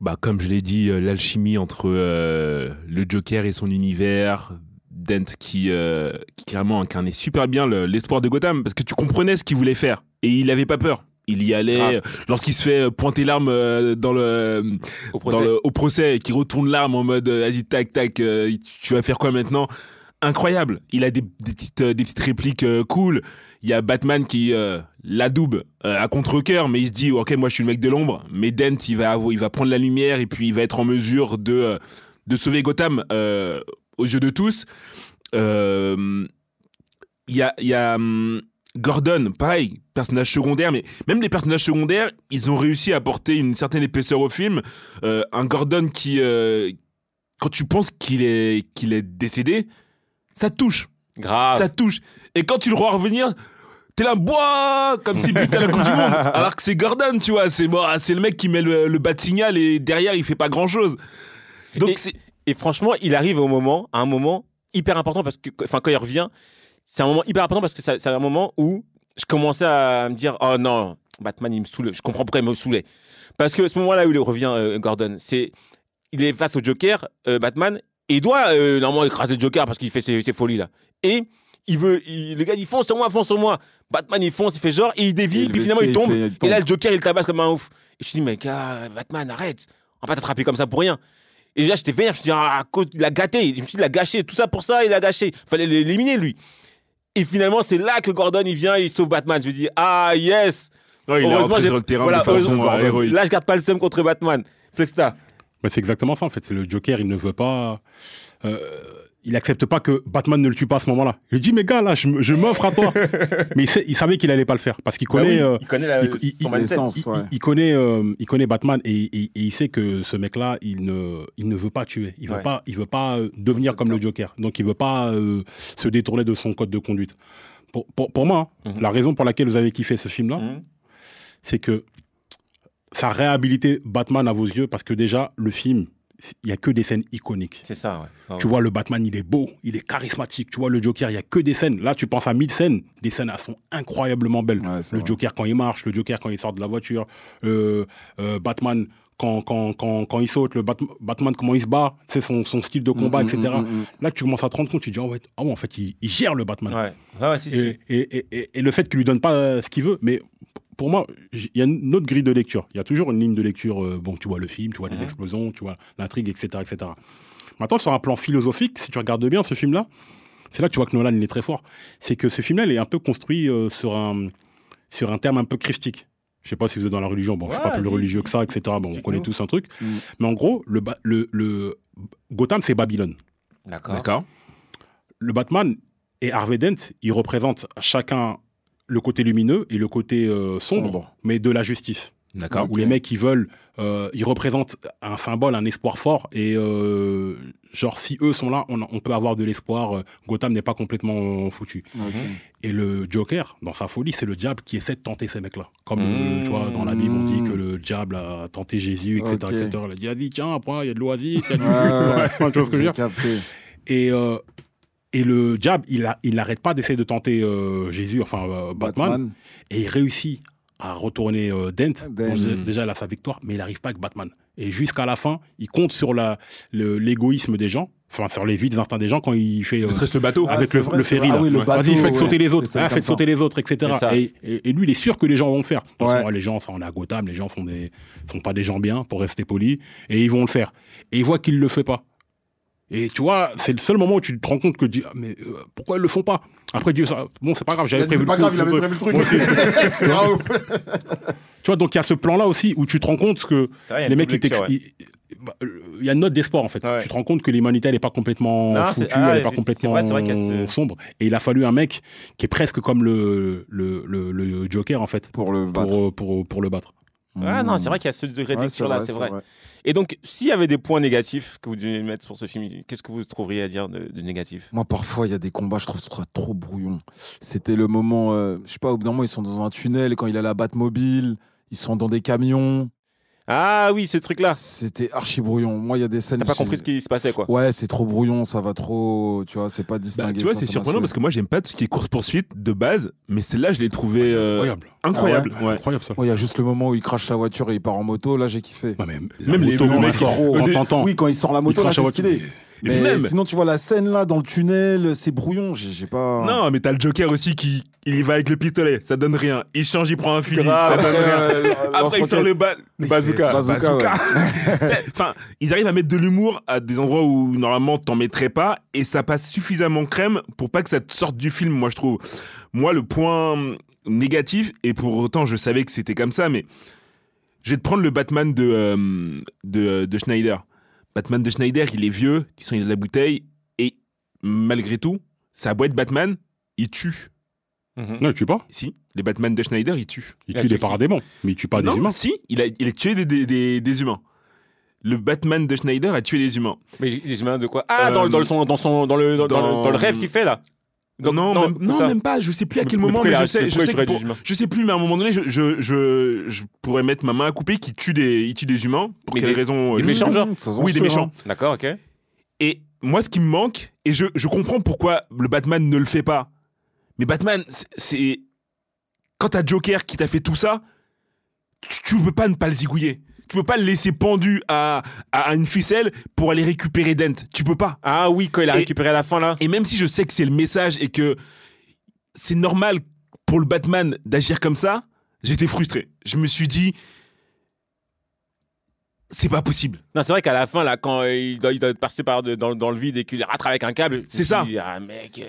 Bah, comme je l'ai dit, euh, l'alchimie entre euh, le Joker et son univers, Dent qui, euh, qui clairement incarnait super bien le- l'espoir de Gotham, parce que tu comprenais ce qu'il voulait faire, et il avait pas peur. Il y allait, lorsqu'il se fait euh, pointer l'arme euh, dans le, Au procès. dans le, au procès et retourne l'arme en mode euh, vas-y tac tac tu vas faire quoi maintenant? Incroyable. Il a des, des petites des petites répliques cool. Il y a Batman qui euh, l'adoube euh, à contre cœur mais il se dit ok moi je suis le mec de l'ombre mais Dent il va il va prendre la lumière et puis il va être en mesure de de sauver Gotham euh, aux yeux de tous. Euh, il y a il y a hum, Gordon, pareil, personnage secondaire, mais même les personnages secondaires, ils ont réussi à apporter une certaine épaisseur au film. Euh, un Gordon qui, euh, quand tu penses qu'il est, qu'il est décédé, ça touche, Grave. ça touche. Et quand tu le vois revenir, t'es là, bois, comme s'il butait à la Coupe du Monde. Alors que c'est Gordon, tu vois, c'est c'est le mec qui met le, le bas de signal et derrière il fait pas grand chose. Donc Et- Et franchement, il arrive au moment, à un moment hyper important parce que, enfin, quand il revient, c'est un moment hyper important parce que c'est un moment où je commençais à me dire, oh non, Batman, il me saoule. Je comprends pourquoi il me saoulait. Parce que ce moment-là où il revient, euh, Gordon, c'est, il est face au Joker, euh, Batman, et il doit euh, normalement écraser le Joker parce qu'il fait ses, ses folies là. Et il veut, il, le gars, il fonce sur moi, fonce sur moi. Batman, il fonce, il fait genre, et il dévie, Et puis le finalement il tombe. il fait- il Et là, le Joker, il tabasse comme un ouf. Et je me dis, mais gars, Batman, arrête. On va pas t'attraper comme ça pour rien. Et déjà, j'étais vénère. Je me suis dit, ah, il a gâté. Je me suis dit, il a gâché. Tout ça pour ça, il a gâché. Fallait l'éliminer, lui. Et finalement, c'est là que Gordon, il vient, il sauve Batman. Je me dis, ah, yes. Ouais, il est rentré j'ai- sur le terrain voilà, de façon heureusement, euh, héroïque. Là, je garde pas le seum contre Batman. Flexta. Mais c'est exactement ça en fait. C'est Le Joker, il ne veut pas. euh, il accepte pas que Batman ne le tue pas à ce moment-là. Il dit mais gars là, je, je m'offre à toi. mais il, sait- il savait qu'il allait pas le faire parce qu'il Bah oui, connaît, il connaît la- il, il- son il- mindset. L'essence, il- ouais. il- il connaît, il connaît Batman et, et- et il sait que ce mec-là, il ne, il ne veut pas tuer. Il veut Ouais. pas, il veut pas euh, devenir comme le le Joker. Donc il veut pas euh, se détourner de son code de conduite. Pour, pour, pour moi, hein, Mhm. la raison pour laquelle vous avez kiffé ce film-là, Mhm. c'est que ça a réhabilité Batman à vos yeux parce que déjà le film, il y a que des scènes iconiques. C'est ça, ouais. Ah Tu vois, le Batman, il est beau, il est charismatique. Tu vois, le Joker, il y a que des scènes. Là, tu penses à mille scènes. Des scènes, elles sont incroyablement belles. Ouais, le vrai. Joker quand il marche, le Joker quand il sort de la voiture, euh, euh, Batman quand, quand, quand, quand il saute, le Bat- Batman comment il se bat, c'est son, son style de combat, Mm, etc. mm, mm. Là, tu commences à te rendre compte, tu te dis, ah ouais, ah ouais, en fait, il, il gère le Batman. Ouais, ouais, ouais, si, si. Et, et, et- et- et le fait qu'il lui donne pas ce qu'il veut, mais pour moi, il y a une autre grille de lecture. Il y a toujours une ligne de lecture. euh, bon, tu vois le film, tu vois les explosions, tu vois l'intrigue, etc., etc. Maintenant, sur un plan philosophique, si tu regardes bien ce film-là, c'est là que tu vois que Nolan il est très fort. C'est que ce film-là, il est un peu construit euh, sur un sur un terme un peu christique. Je sais pas si vous êtes dans la religion. Bon, je suis pas Ouais, plus religieux que ça, etc. Bon, on connaît tous un truc. Mm. Mais en gros, le, le, le Gotham, c'est Babylone D'accord. D'accord. le Batman et Harvey Dent, ils représentent chacun le côté lumineux et le côté euh, sombre, Sombre. mais de la justice. D'accord. Où les mecs, ils veulent, euh, ils représentent un symbole, un espoir fort. Et euh, genre, si eux sont là, on, on peut avoir de l'espoir. Gotham n'est pas complètement foutu. Et le Joker, dans sa folie, c'est le diable qui essaie de tenter ces mecs-là. Comme, Mmh. tu vois, dans la Bible, on dit que le diable a tenté Jésus, etc. Ok. etc. Il a dit, ah, tiens, après, il y a de l'oasis, il y a du... Ouais, tu vois ce que je veux J'ai dire capté. et, et le diable, il a- il n'arrête pas d'essayer de tenter euh, Jésus, enfin euh, Batman, Batman. et il réussit à retourner euh, Dent. Dent. Donc, déjà- il a sa victoire, mais il n'arrive pas avec Batman. Et jusqu'à la fin, il compte sur la- le- l'égoïsme des gens, enfin sur les vides instincts des gens quand il fait euh, Ne serait-ce le bateau. Ah, avec c'est le, vrai, le ferry. Ah oui, le Ouais. bateau, Vas-y, faites ouais. sauter les autres, Ah, comme faites ça. sauter les autres, etc. Et, et- et lui, il est sûr que les gens vont le faire. Façon, Ouais. les gens, enfin, on est à Gotham, les gens sont des, sont pas des gens bien, pour rester polis, et ils vont le faire. Et ils voient qu'il le fait pas. Et tu vois, c'est le seul moment où tu te rends compte que tu dis, ah, mais euh, pourquoi ils le font pas? Après Dieu, ça, bon, c'est pas grave, j'avais prévu C'est pas le grave, coup, il avait je- prévu le truc. Moi. C'est grave. Tu vois, donc il y a ce plan-là aussi où tu te rends compte que vrai, les mecs, ils bah, euh, il y a une note d'espoir en fait. Ouais. Tu te rends compte que l'humanité elle n'est pas complètement Non, foutue, c'est- ah, elle n'est pas complètement vrai, vrai sombre. Et il a fallu un mec qui est presque comme le, le, le, le Joker en fait Pour le battre. pour, pour, pour le battre. Ah non, c'est vrai qu'il y a ce degré de Ouais, lecture là, c'est vrai. Et donc, s'il y avait des points négatifs que vous deviez mettre pour ce film, qu'est-ce que vous trouveriez à dire de, de négatif? Moi, parfois, il y a des combats, je trouve ça trop brouillon. C'était le moment, euh, je sais pas, au bout d'un moment, ils sont dans un tunnel, quand il a la Batmobile, ils sont dans des camions. Ah oui, ce truc-là. C'était archi brouillon. Moi, il y a des scènes. T'as pas compris ce qui se passait, quoi. Ouais, c'est trop brouillon, ça va trop. Tu vois, c'est pas Bah, distingué. tu vois, c'est surprenant parce que moi, j'aime pas tout ce qui est course-poursuite de base, mais celle-là, je l'ai trouvé euh, Incroyable. Incroyable. Ah ouais. Incroyable ça. Ouais, il y a juste le moment où il crache la voiture et il part en moto, là, j'ai kiffé. Ouais, mais Même les- moto, le quand mec, quand le- t'entends, Oui, quand il sort la moto, il là, crache c'est la voiture. stylé. Mais même- sinon, tu vois la scène là dans le tunnel, c'est brouillon. J'ai pas. Non, mais t'as le Joker aussi qui il y va avec le pistolet, ça donne rien. Il change, il prend un fusil, ça donne rien. Après, il sort le, ba- bazooka. Bazooka, ouais. enfin, ils arrivent à mettre de l'humour à des endroits où normalement t'en mettrais pas, et ça passe suffisamment crème pour pas que ça te sorte du film, moi je trouve. Moi, le point négatif, et pour autant je savais que c'était comme ça, mais je vais te prendre le Batman de, euh, de, de Schneider. Batman de Schneider, il est vieux, tu sens il a de la bouteille, et malgré tout, ça a beau être Batman, il tue. Mhm. Non, il tue pas. Si, les Batman de Schneider, il tue. Il tue des paradémons, mais il tue pas non, des humains. si, il a, il a tué des, des, des, des humains. Le Batman de Schneider a tué des humains. Mais les humains de quoi? Ah, Euh, dans, le- dans, le son, dans, son, dans, le, dans, dans dans- le, dans le rêve qu'il fait, là Donc, non, même, non même pas. Je sais plus à quel mais moment, mais je sais, je sais que pour- des humains je sais plus, mais à un moment donné, je, je, je, je pourrais mettre ma main à couper qui tue des, il tue des humains. Pour Mais quelle des- raison des euh, méchants, genre Oui, des méchants. hein. D'accord, ok. Et moi, ce qui me manque, et je, je comprends pourquoi le Batman ne le fait pas, mais Batman, c'est- c'est. Quand t'as Joker qui t'a fait tout ça, tu, tu peux pas ne pas le zigouiller. Tu peux pas le laisser pendu à, à une ficelle pour aller récupérer Dent. Tu peux pas. Ah oui, quand il a Et- récupéré à la fin, là. Et même si je sais que c'est le message et que c'est normal pour le Batman d'agir comme ça, j'étais frustré. Je me suis dit, c'est pas possible. Non, c'est vrai qu'à la fin, là, quand il doit, il doit passer par de- dans, dans le vide et qu'il rattrape avec un câble, C'est ça. Ah, mec. euh,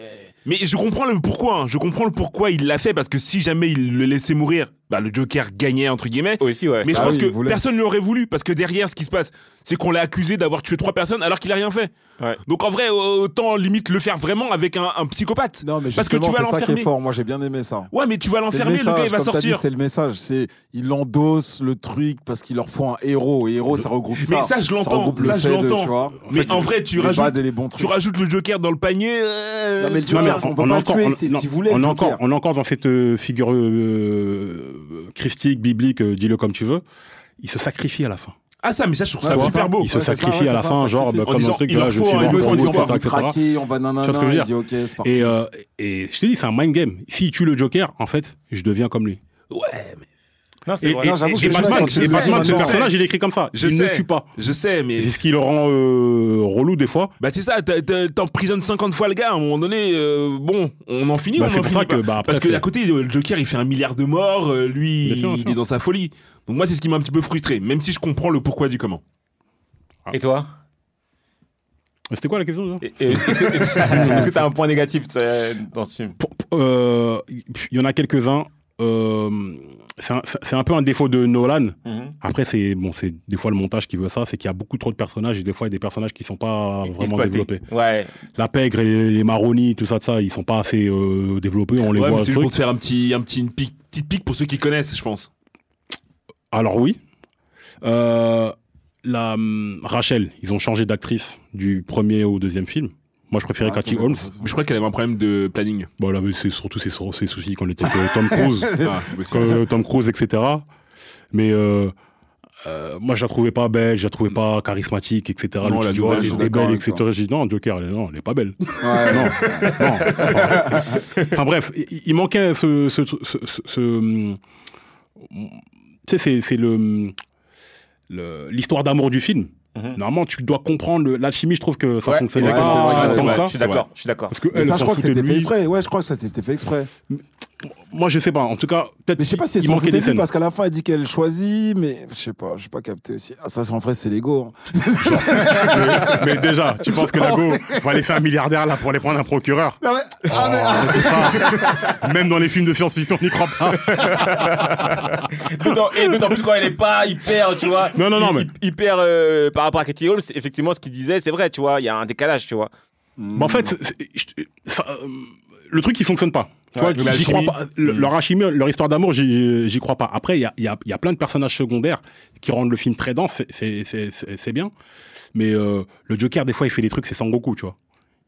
Mais je comprends le pourquoi. hein. Je comprends le pourquoi il l'a fait parce que si jamais il le laissait mourir, bah, le Joker gagnait entre guillemets. Aussi, ouais. Mais je Ah pense oui, que voulait. personne ne l'aurait voulu parce que derrière, ce qui se passe, c'est qu'on l'a accusé d'avoir tué trois personnes alors qu'il a rien fait. Ouais. Donc en vrai, autant limite le faire vraiment avec un, un psychopathe. Non, mais parce que justement, tu vas c'est ça qui est fort. Moi, j'ai bien aimé ça. Ouais, mais tu vas l'enfermer, le, gars il va sortir. C'est le message. C'est il endosse le truc parce qu'il leur faut un héros. Et héros, ça regroupe ça. Mais ça, je l'entends, regroupe le ça, je fait de, l'entends. tu vois. Mais en vrai, tu rajoutes, bad et les bons tu trucs. rajoutes le Joker dans le panier. euh, Non, mais le on peut pas le tuer, on- c'est ce non, qu'il voulait, On le est encore, on est encore dans cette euh, figure euh, christique, biblique, euh, dis-le comme tu veux. Il se sacrifie à la fin. Ah ça, mais ça, je trouve Ouais, ça super ça. beau. Il se Ouais, c'est ça, sacrifie ouais, à la ça, fin, genre, bah, comme disant, un truc, là, je suis mort pour vous, on etc., va on nanana. Tu vois ce que je veux il dire dit, ok, c'est parti. Et, euh, et je te dis, c'est un mind game. S'il tue le Joker, en fait, je deviens comme lui. Ouais, mais Non, c'est vrai. j'avoue, et c'est Batman, ce personnage, il est écrit comme ça. je il sais. ne tue pas. Je sais, mais C'est ce qui le rend euh, relou des fois? Bah c'est ça, t'emprisonnes 50 fois le gars, à un moment donné, euh, bon, on en finit, Bah, on c'est en pour finit ça que, pas. bah, après, Parce que à côté, le Joker, il fait un milliard de morts, euh, lui, sûr, il est dans sa folie. Donc moi, c'est ce qui m'a un petit peu frustré, même si je comprends le pourquoi du comment. Et toi? C'était quoi la question Est-ce que t'as un point négatif dans ce film? Euh, Il y en a quelques-uns. euh, c'est un, c'est un peu un défaut de Nolan. Mhm. Après, c'est bon, c'est des fois le montage qui veut ça, c'est qu'il y a beaucoup trop de personnages et des fois il y a des personnages qui sont pas vraiment Exploité. développés. Ouais. La pègre et les marronis, tout ça, de ça, ils sont pas assez euh, développés. On les Ouais, voit. c'est juste pour te faire un petit, un petit, une pique- petite pique pour ceux qui connaissent, je pense. Alors oui. Euh, la hum, Rachel, ils ont changé d'actrice du premier au deuxième film. Moi, je préférais Ah, Cathy c'est Holmes. Mais je crois qu'elle avait un problème de planning. Bon, elle avait ses- surtout ses, ses soucis quand elle était avec Tom Cruise. Ah, c'est euh, Tom Cruise, etc. Mais euh, euh, moi, je la trouvais pas belle, je la trouvais pas charismatique, etc. Non, la nouvelle, elle était belle, etc. J'ai dit non, Joker, elle, non, elle est pas belle. Ouais, non, non. Enfin bref, il, manquait ce, ce, ce, ce- ce- tu sais, c'est, c'est le- l'histoire d'amour du film. Mhm. Normalement, tu dois comprendre l'alchimie. Je trouve que ça vrai. ça. Je suis d'accord, je suis d'accord. Parce que ça, je crois que c'était fait exprès. Ouais, je crois que ça c'était fait exprès. Moi, je sais pas. En tout cas, peut-être. Mais je sais pas si manquait foutait des parce qu'à la fin elle dit qu'elle choisit, mais je sais pas, je sais pas capté aussi. Ah, ça, en vrai, c'est l'ego. hein. mais, mais déjà, tu penses que Nago va aller faire un milliardaire là pour aller prendre un procureur? Ah ouais. Ah, mais- Oh, c'est ça. Même dans les films de science-fiction, on n'y croit pas. D'autant- et d'autant plus quand elle est pas hyper, tu vois. Non, non, non, mais- hy- Hyper euh, par rapport à Katie Holmes, effectivement, ce qu'il disait, c'est vrai, tu vois. Il y a un décalage, tu vois. Mais en fait, c'est- c'est- ça, euh, le truc, il fonctionne pas. Tu vois, j'y crois pas. Le- Leur alchimie, leur histoire d'amour, j'y crois pas. Après, il y a, y, a, y a plein de personnages secondaires qui rendent le film très dense, c'est- bien. Mais euh, le Joker, des fois, il fait des trucs, c'est Sangoku, tu vois.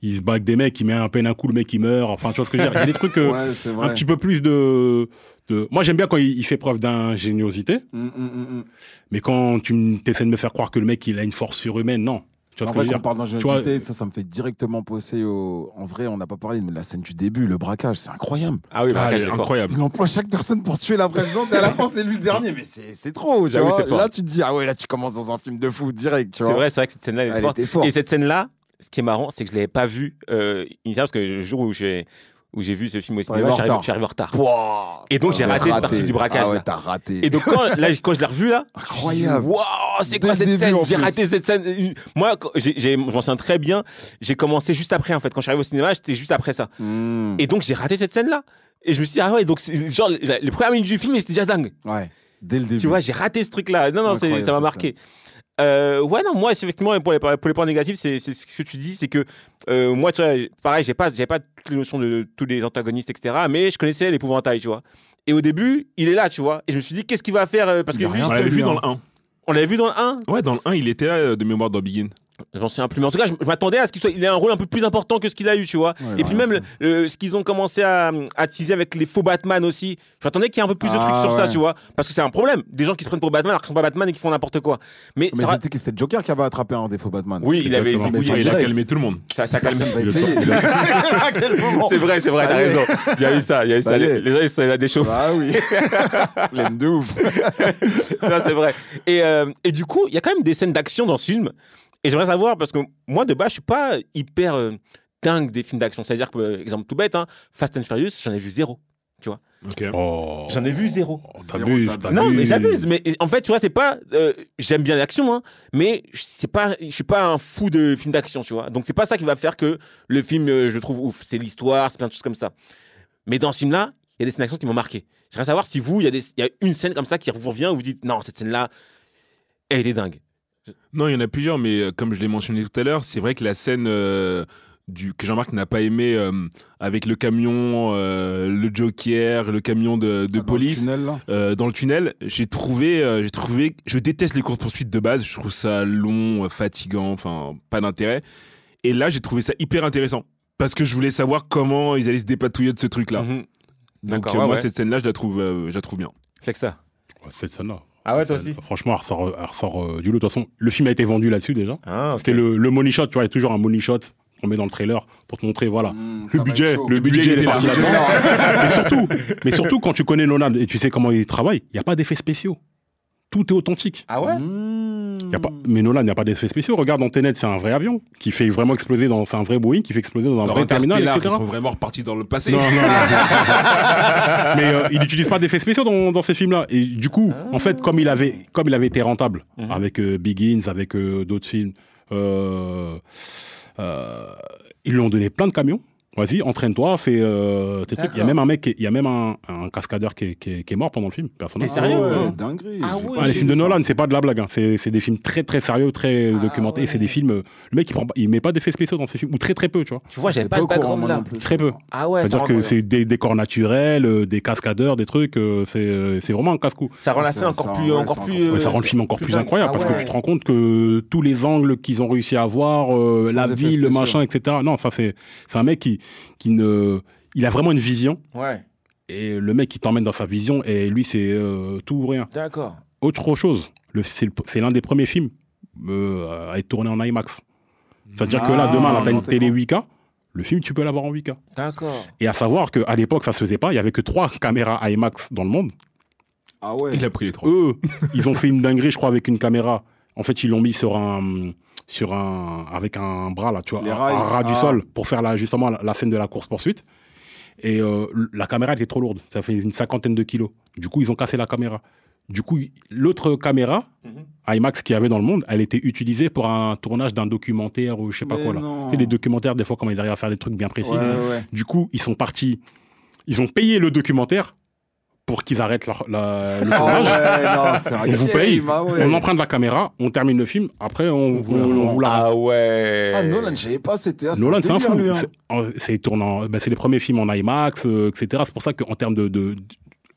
Il se bat avec des mecs, il met un peine un coup, le mec il meurt. Enfin, tu vois ce que je veux dire. Il y a des trucs euh, Ouais, un petit peu plus de. de... Moi, j'aime bien quand il, il fait preuve d'ingéniosité, Mm, mm, mm, mm. mais quand tu essaies de me faire croire que le mec il a une force surhumaine, non. Tu vois En ce que vrai, je veux quand on dire parle vois, d'ingéniosité, ça, ça me fait directement penser au. En vrai, on n'a pas parlé, mais la scène du début, le braquage, c'est incroyable. Ah oui, Ah, incroyable. Il emploie chaque personne pour tuer la présidente et à la fin, c'est lui le dernier. Mais c'est c'est trop, tu Ah vois. Là, tu te dis, ah ouais, là, tu commences dans un film de fou direct, tu C'est vrai, c'est vrai que cette scène-là, elle est Elle forte. Et cette scène-là, ce qui est marrant, c'est que je l'avais pas vue euh, initialement, parce que le jour où j'ai où j'ai vu ce film au cinéma, j'arrive retard. j'arrive en retard. Pouah. Et donc, j'ai T'as raté cette partie du braquage, Ah ouais, là. t'as raté. Et donc quand, là, quand je l'ai revu là, Incroyable. Waouh, c'est quoi cette scène? J'ai raté cette scène. Moi, je m'en souviens très bien. J'ai commencé juste après en fait. Quand je suis arrivé au cinéma, j'étais juste après ça. Mm. Et donc j'ai raté cette scène là. Et je me suis dit ah ouais, donc genre les premières minutes du film, c'était déjà dingue. Ouais, dès le début. Tu vois, j'ai raté ce truc là. Non non, ça m'a marqué. Euh, ouais non moi effectivement pour les, pour les points négatifs c'est, ce que tu dis c'est que euh, moi tu vois pareil j'ai pas pas toutes les notions de tous les antagonistes etc mais je connaissais l'épouvantail tu vois et au début il est là tu vois et je me suis dit qu'est-ce qu'il va faire euh, parce que lui, rien On l'avait vu dans hein. le 1. on l'avait vu dans le 1 Ouais, dans le 1, il était là de mémoire dans Begin. J'en sais un plus, mais en tout cas, je, je m'attendais à ce qu'il soit, il ait un rôle un peu plus important que ce qu'il a eu, tu vois. Ouais, il et puis même fait. le- le- ce qu'ils ont commencé à, à teaser avec les faux Batman aussi. Je m'attendais qu'il y ait un peu plus de Ah, trucs sur ça, tu vois, parce que c'est un problème. Des gens qui se prennent pour Batman alors qu'ils sont pas Batman et qui font n'importe quoi. Mais, Mais c'était c'était le Joker qui avait attrapé un défaut Batman. oui, il avait zigouillé. Mais il a calmé tout le monde. ça, ça calme. C'est vrai, c'est vrai, t'as raison. Il y a eu ça, il y a eu ça. Les, gens, ils sont là déchauffés. Ah oui. Flemme de ouf. C'est vrai. Et, euh, et du coup, il y a quand même des scènes d'action dans ce film. Et j'aimerais savoir, parce que moi, de base, je suis pas hyper euh, dingue des films d'action. C'est-à-dire que, euh, exemple tout bête, hein, Fast and Furious, j'en ai vu zéro. Ok. Oh. J'en ai vu zéro. T'abuses, Zéro, t'abuses. Non, mais j'abuse. Mais en fait, tu vois, c'est pas. euh, J'aime bien l'action, hein, mais c'est pas. Je suis pas un fou de films d'action, tu vois. Donc c'est pas ça qui va faire que le film, euh, je le trouve ouf. C'est l'histoire, c'est plein de choses comme ça. Mais dans ce film-là, il y a des scènes d'action qui m'ont marqué. J'aimerais savoir si vous, il y, y a une scène comme ça qui vous revient où vous dites non, cette scène-là, elle est dingue. Non, il y en a plusieurs, mais euh, comme je l'ai mentionné tout à l'heure, c'est vrai que la scène euh, du, que Jean-Marc n'a pas aimé euh, avec le camion, euh, le Joker, le camion de, de Dans le police euh, dans le tunnel, j'ai trouvé, euh, j'ai trouvé, je déteste les courses poursuites de base. Je trouve ça long, fatigant, enfin pas d'intérêt. Et là, j'ai trouvé ça hyper intéressant parce que je voulais savoir comment ils allaient se dépatouiller de ce truc-là. Donc D'accord, euh, ouais, moi, ouais. cette scène-là, je la trouve, euh, je la trouve bien. Flexa. Ouais, Cette scène-là. Ah ouais, toi aussi Franchement, elle ressort, elle ressort euh, du lot. De toute façon, le film a été vendu là-dessus déjà. Ah. C'était le, le money shot, tu vois, il y a toujours un money shot qu'on met dans le trailer pour te montrer, voilà. Mmh, le budget, le Le budget, budget, il est parti là-dedans. mais surtout, mais surtout quand tu connais Nolan et tu sais comment il travaille, il n'y a pas d'effets spéciaux. Tout est authentique. Ah ouais Y a pas, mais Nolan, il n'y a pas d'effets spéciaux. Regarde, dans Tenet, c'est un vrai avion qui fait vraiment exploser dans, c'est un vrai Boeing qui fait exploser dans un Dans vrai terminal, etc. ils sont vraiment repartis dans le passé. Non, non, non. mais euh, il n'utilise pas d'effets spéciaux dans, dans ces films-là. Et du coup, en fait, comme il avait, comme il avait été rentable Mhm. avec euh, Begins, avec euh, d'autres films, euh, ils lui ont donné plein de camions. Vas-y, entraîne-toi, fais euh, tes trucs. Il y a même un mec, il y a même un, un cascadeur qui est, qui est- qui est mort pendant le film. Personne. T'es sérieux Ah ouais, Ouais. dinguerie. Ah ouais, Ah, les films de ça. Nolan, c'est pas de la blague. hein. C'est c'est des films très très sérieux, très Ah documentés. ouais. C'est des films. Le mec, il prend, il met pas d'effets spéciaux dans ses films ou très très peu, tu vois. Tu vois, j'avais pas ce background là. Très peu. Ah ouais, C'est-à-dire que c'est des décors naturels, euh, des cascadeurs, des trucs. euh, C'est euh, c'est vraiment un casse-cou. ça rend la scène encore plus. encore plus ça rend le film encore plus, incroyable parce que tu te rends compte que tous les angles qu'ils ont réussi à avoir, la ville, le machin, etc. Non, ça c'est c'est un mec qui qui ne, il a vraiment une vision Ouais, et le mec qui t'emmène dans sa vision et lui c'est euh, tout ou rien. d'accord. Autre chose, le- c'est l'un des premiers films euh, à être tourné en IMAX. C'est-à-dire que là Ah, demain là t'as une télé con. 8K, le film tu peux l'avoir en 8K. D'accord. Et à savoir qu'à l'époque ça se faisait pas, il y avait que trois caméras IMAX dans le monde. Ah ouais. Il a pris les trois. eux, ils ont fait une dinguerie, je crois, avec une caméra. En fait, ils l'ont mis sur un, sur un, avec un bras là, tu vois, un, ras du Ah. sol pour faire la, justement la, la scène de la course poursuite. Et euh, la caméra était trop lourde, ça fait une cinquantaine de kilos. Du coup, ils ont cassé la caméra. Du coup, l'autre caméra, IMAX qu'il y avait dans le monde, elle était utilisée pour un tournage d'un documentaire ou je sais pas Mais quoi là. Tu sais, les documentaires, des fois, quand ils arrivent à faire des trucs bien précis. Ouais, ouais. Du coup, ils sont partis, ils ont payé le documentaire pour qu'ils arrêtent leur- la- le Ah tournage. ouais, non, c'est un On vous paye, ah ouais. on emprunte la caméra, on termine le film, après on, on, on vous la... Ah ouais. Ah, Nolan, je savais pas, c'était assez Nolan, c'est un fou. hein. C'est- euh, C'est tournant, ben, c'est les premiers films en IMAX, euh, etc. C'est pour ça qu'en termes de, de- de-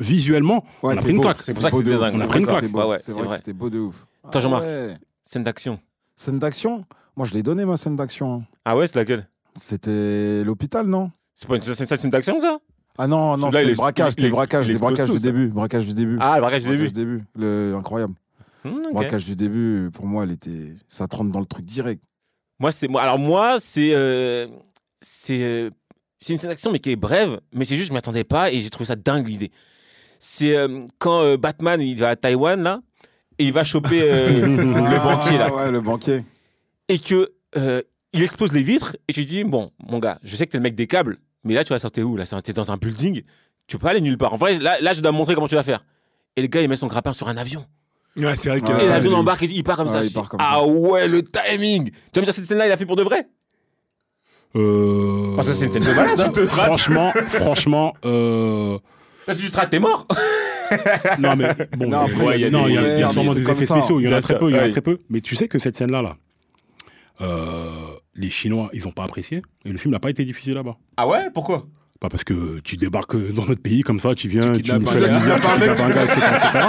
visuellement, Ouais, on a c'est pris une beau. claque. C'est pour ça que c'était dingue. On a C'est pris une vrai que claque. c'était beau. Ouais, ouais, C'est c'est vrai que vrai. c'était beau de ouf. Toi, Jean-Marc. Ah ouais. Scène d'action. Scène d'action Moi, je l'ai donné, ma scène d'action. hein. Ah ouais, c'est laquelle? C'était l'hôpital, non? C'est pas une scène d'action ça? Ah non, non, c'était le braquage, c'était le braquage, le braquage du début. Braquage du début. Ah, le braquage du début. Du début. Le... Incroyable. Hmm. Braquage du début, pour moi, elle était... ça te rentre dans le truc direct. Moi, c'est moi. Alors moi, c'est euh, c'est euh, c'est une scène d'action mais qui est brève, mais c'est juste je m'y attendais pas et j'ai trouvé ça dingue l'idée. C'est euh, quand Batman il va à Taïwan là et il va choper le banquier là Ah Ouais, le banquier. et que il explose les vitres et tu dis bon mon gars, je sais que t'es le mec des câbles, mais là tu vas sortir où là? T'es dans un building, tu peux pas aller nulle part. En vrai, là, là je dois montrer comment tu vas faire. Et le gars il met son grappin sur un avion. Ouais, c'est vrai que. Ouais, et l'avion embarque et il part comme Ouais, ça. il Je dis, part comme ah ouais le timing. Tu vas me dire cette scène là il a fait pour de vrai? Euh, Parce que c'est une scène de malade. hein. franchement, franchement, euh, Parce que tu te rates, t'es mort? non mais bon, Non, ouais, il y a y des- y a sûrement effets spéciaux, il y en a très peu, il y en a très peu. Mais tu sais que cette scène-là, là, euh, les Chinois, ils ont pas apprécié. Et le film n'a pas été diffusé là-bas. Ah ouais? Pourquoi? Pas parce que tu débarques dans notre pays comme ça, tu viens, tu, kidnappes nous fais la lumière, tu kidnappes un gars, etc., etc.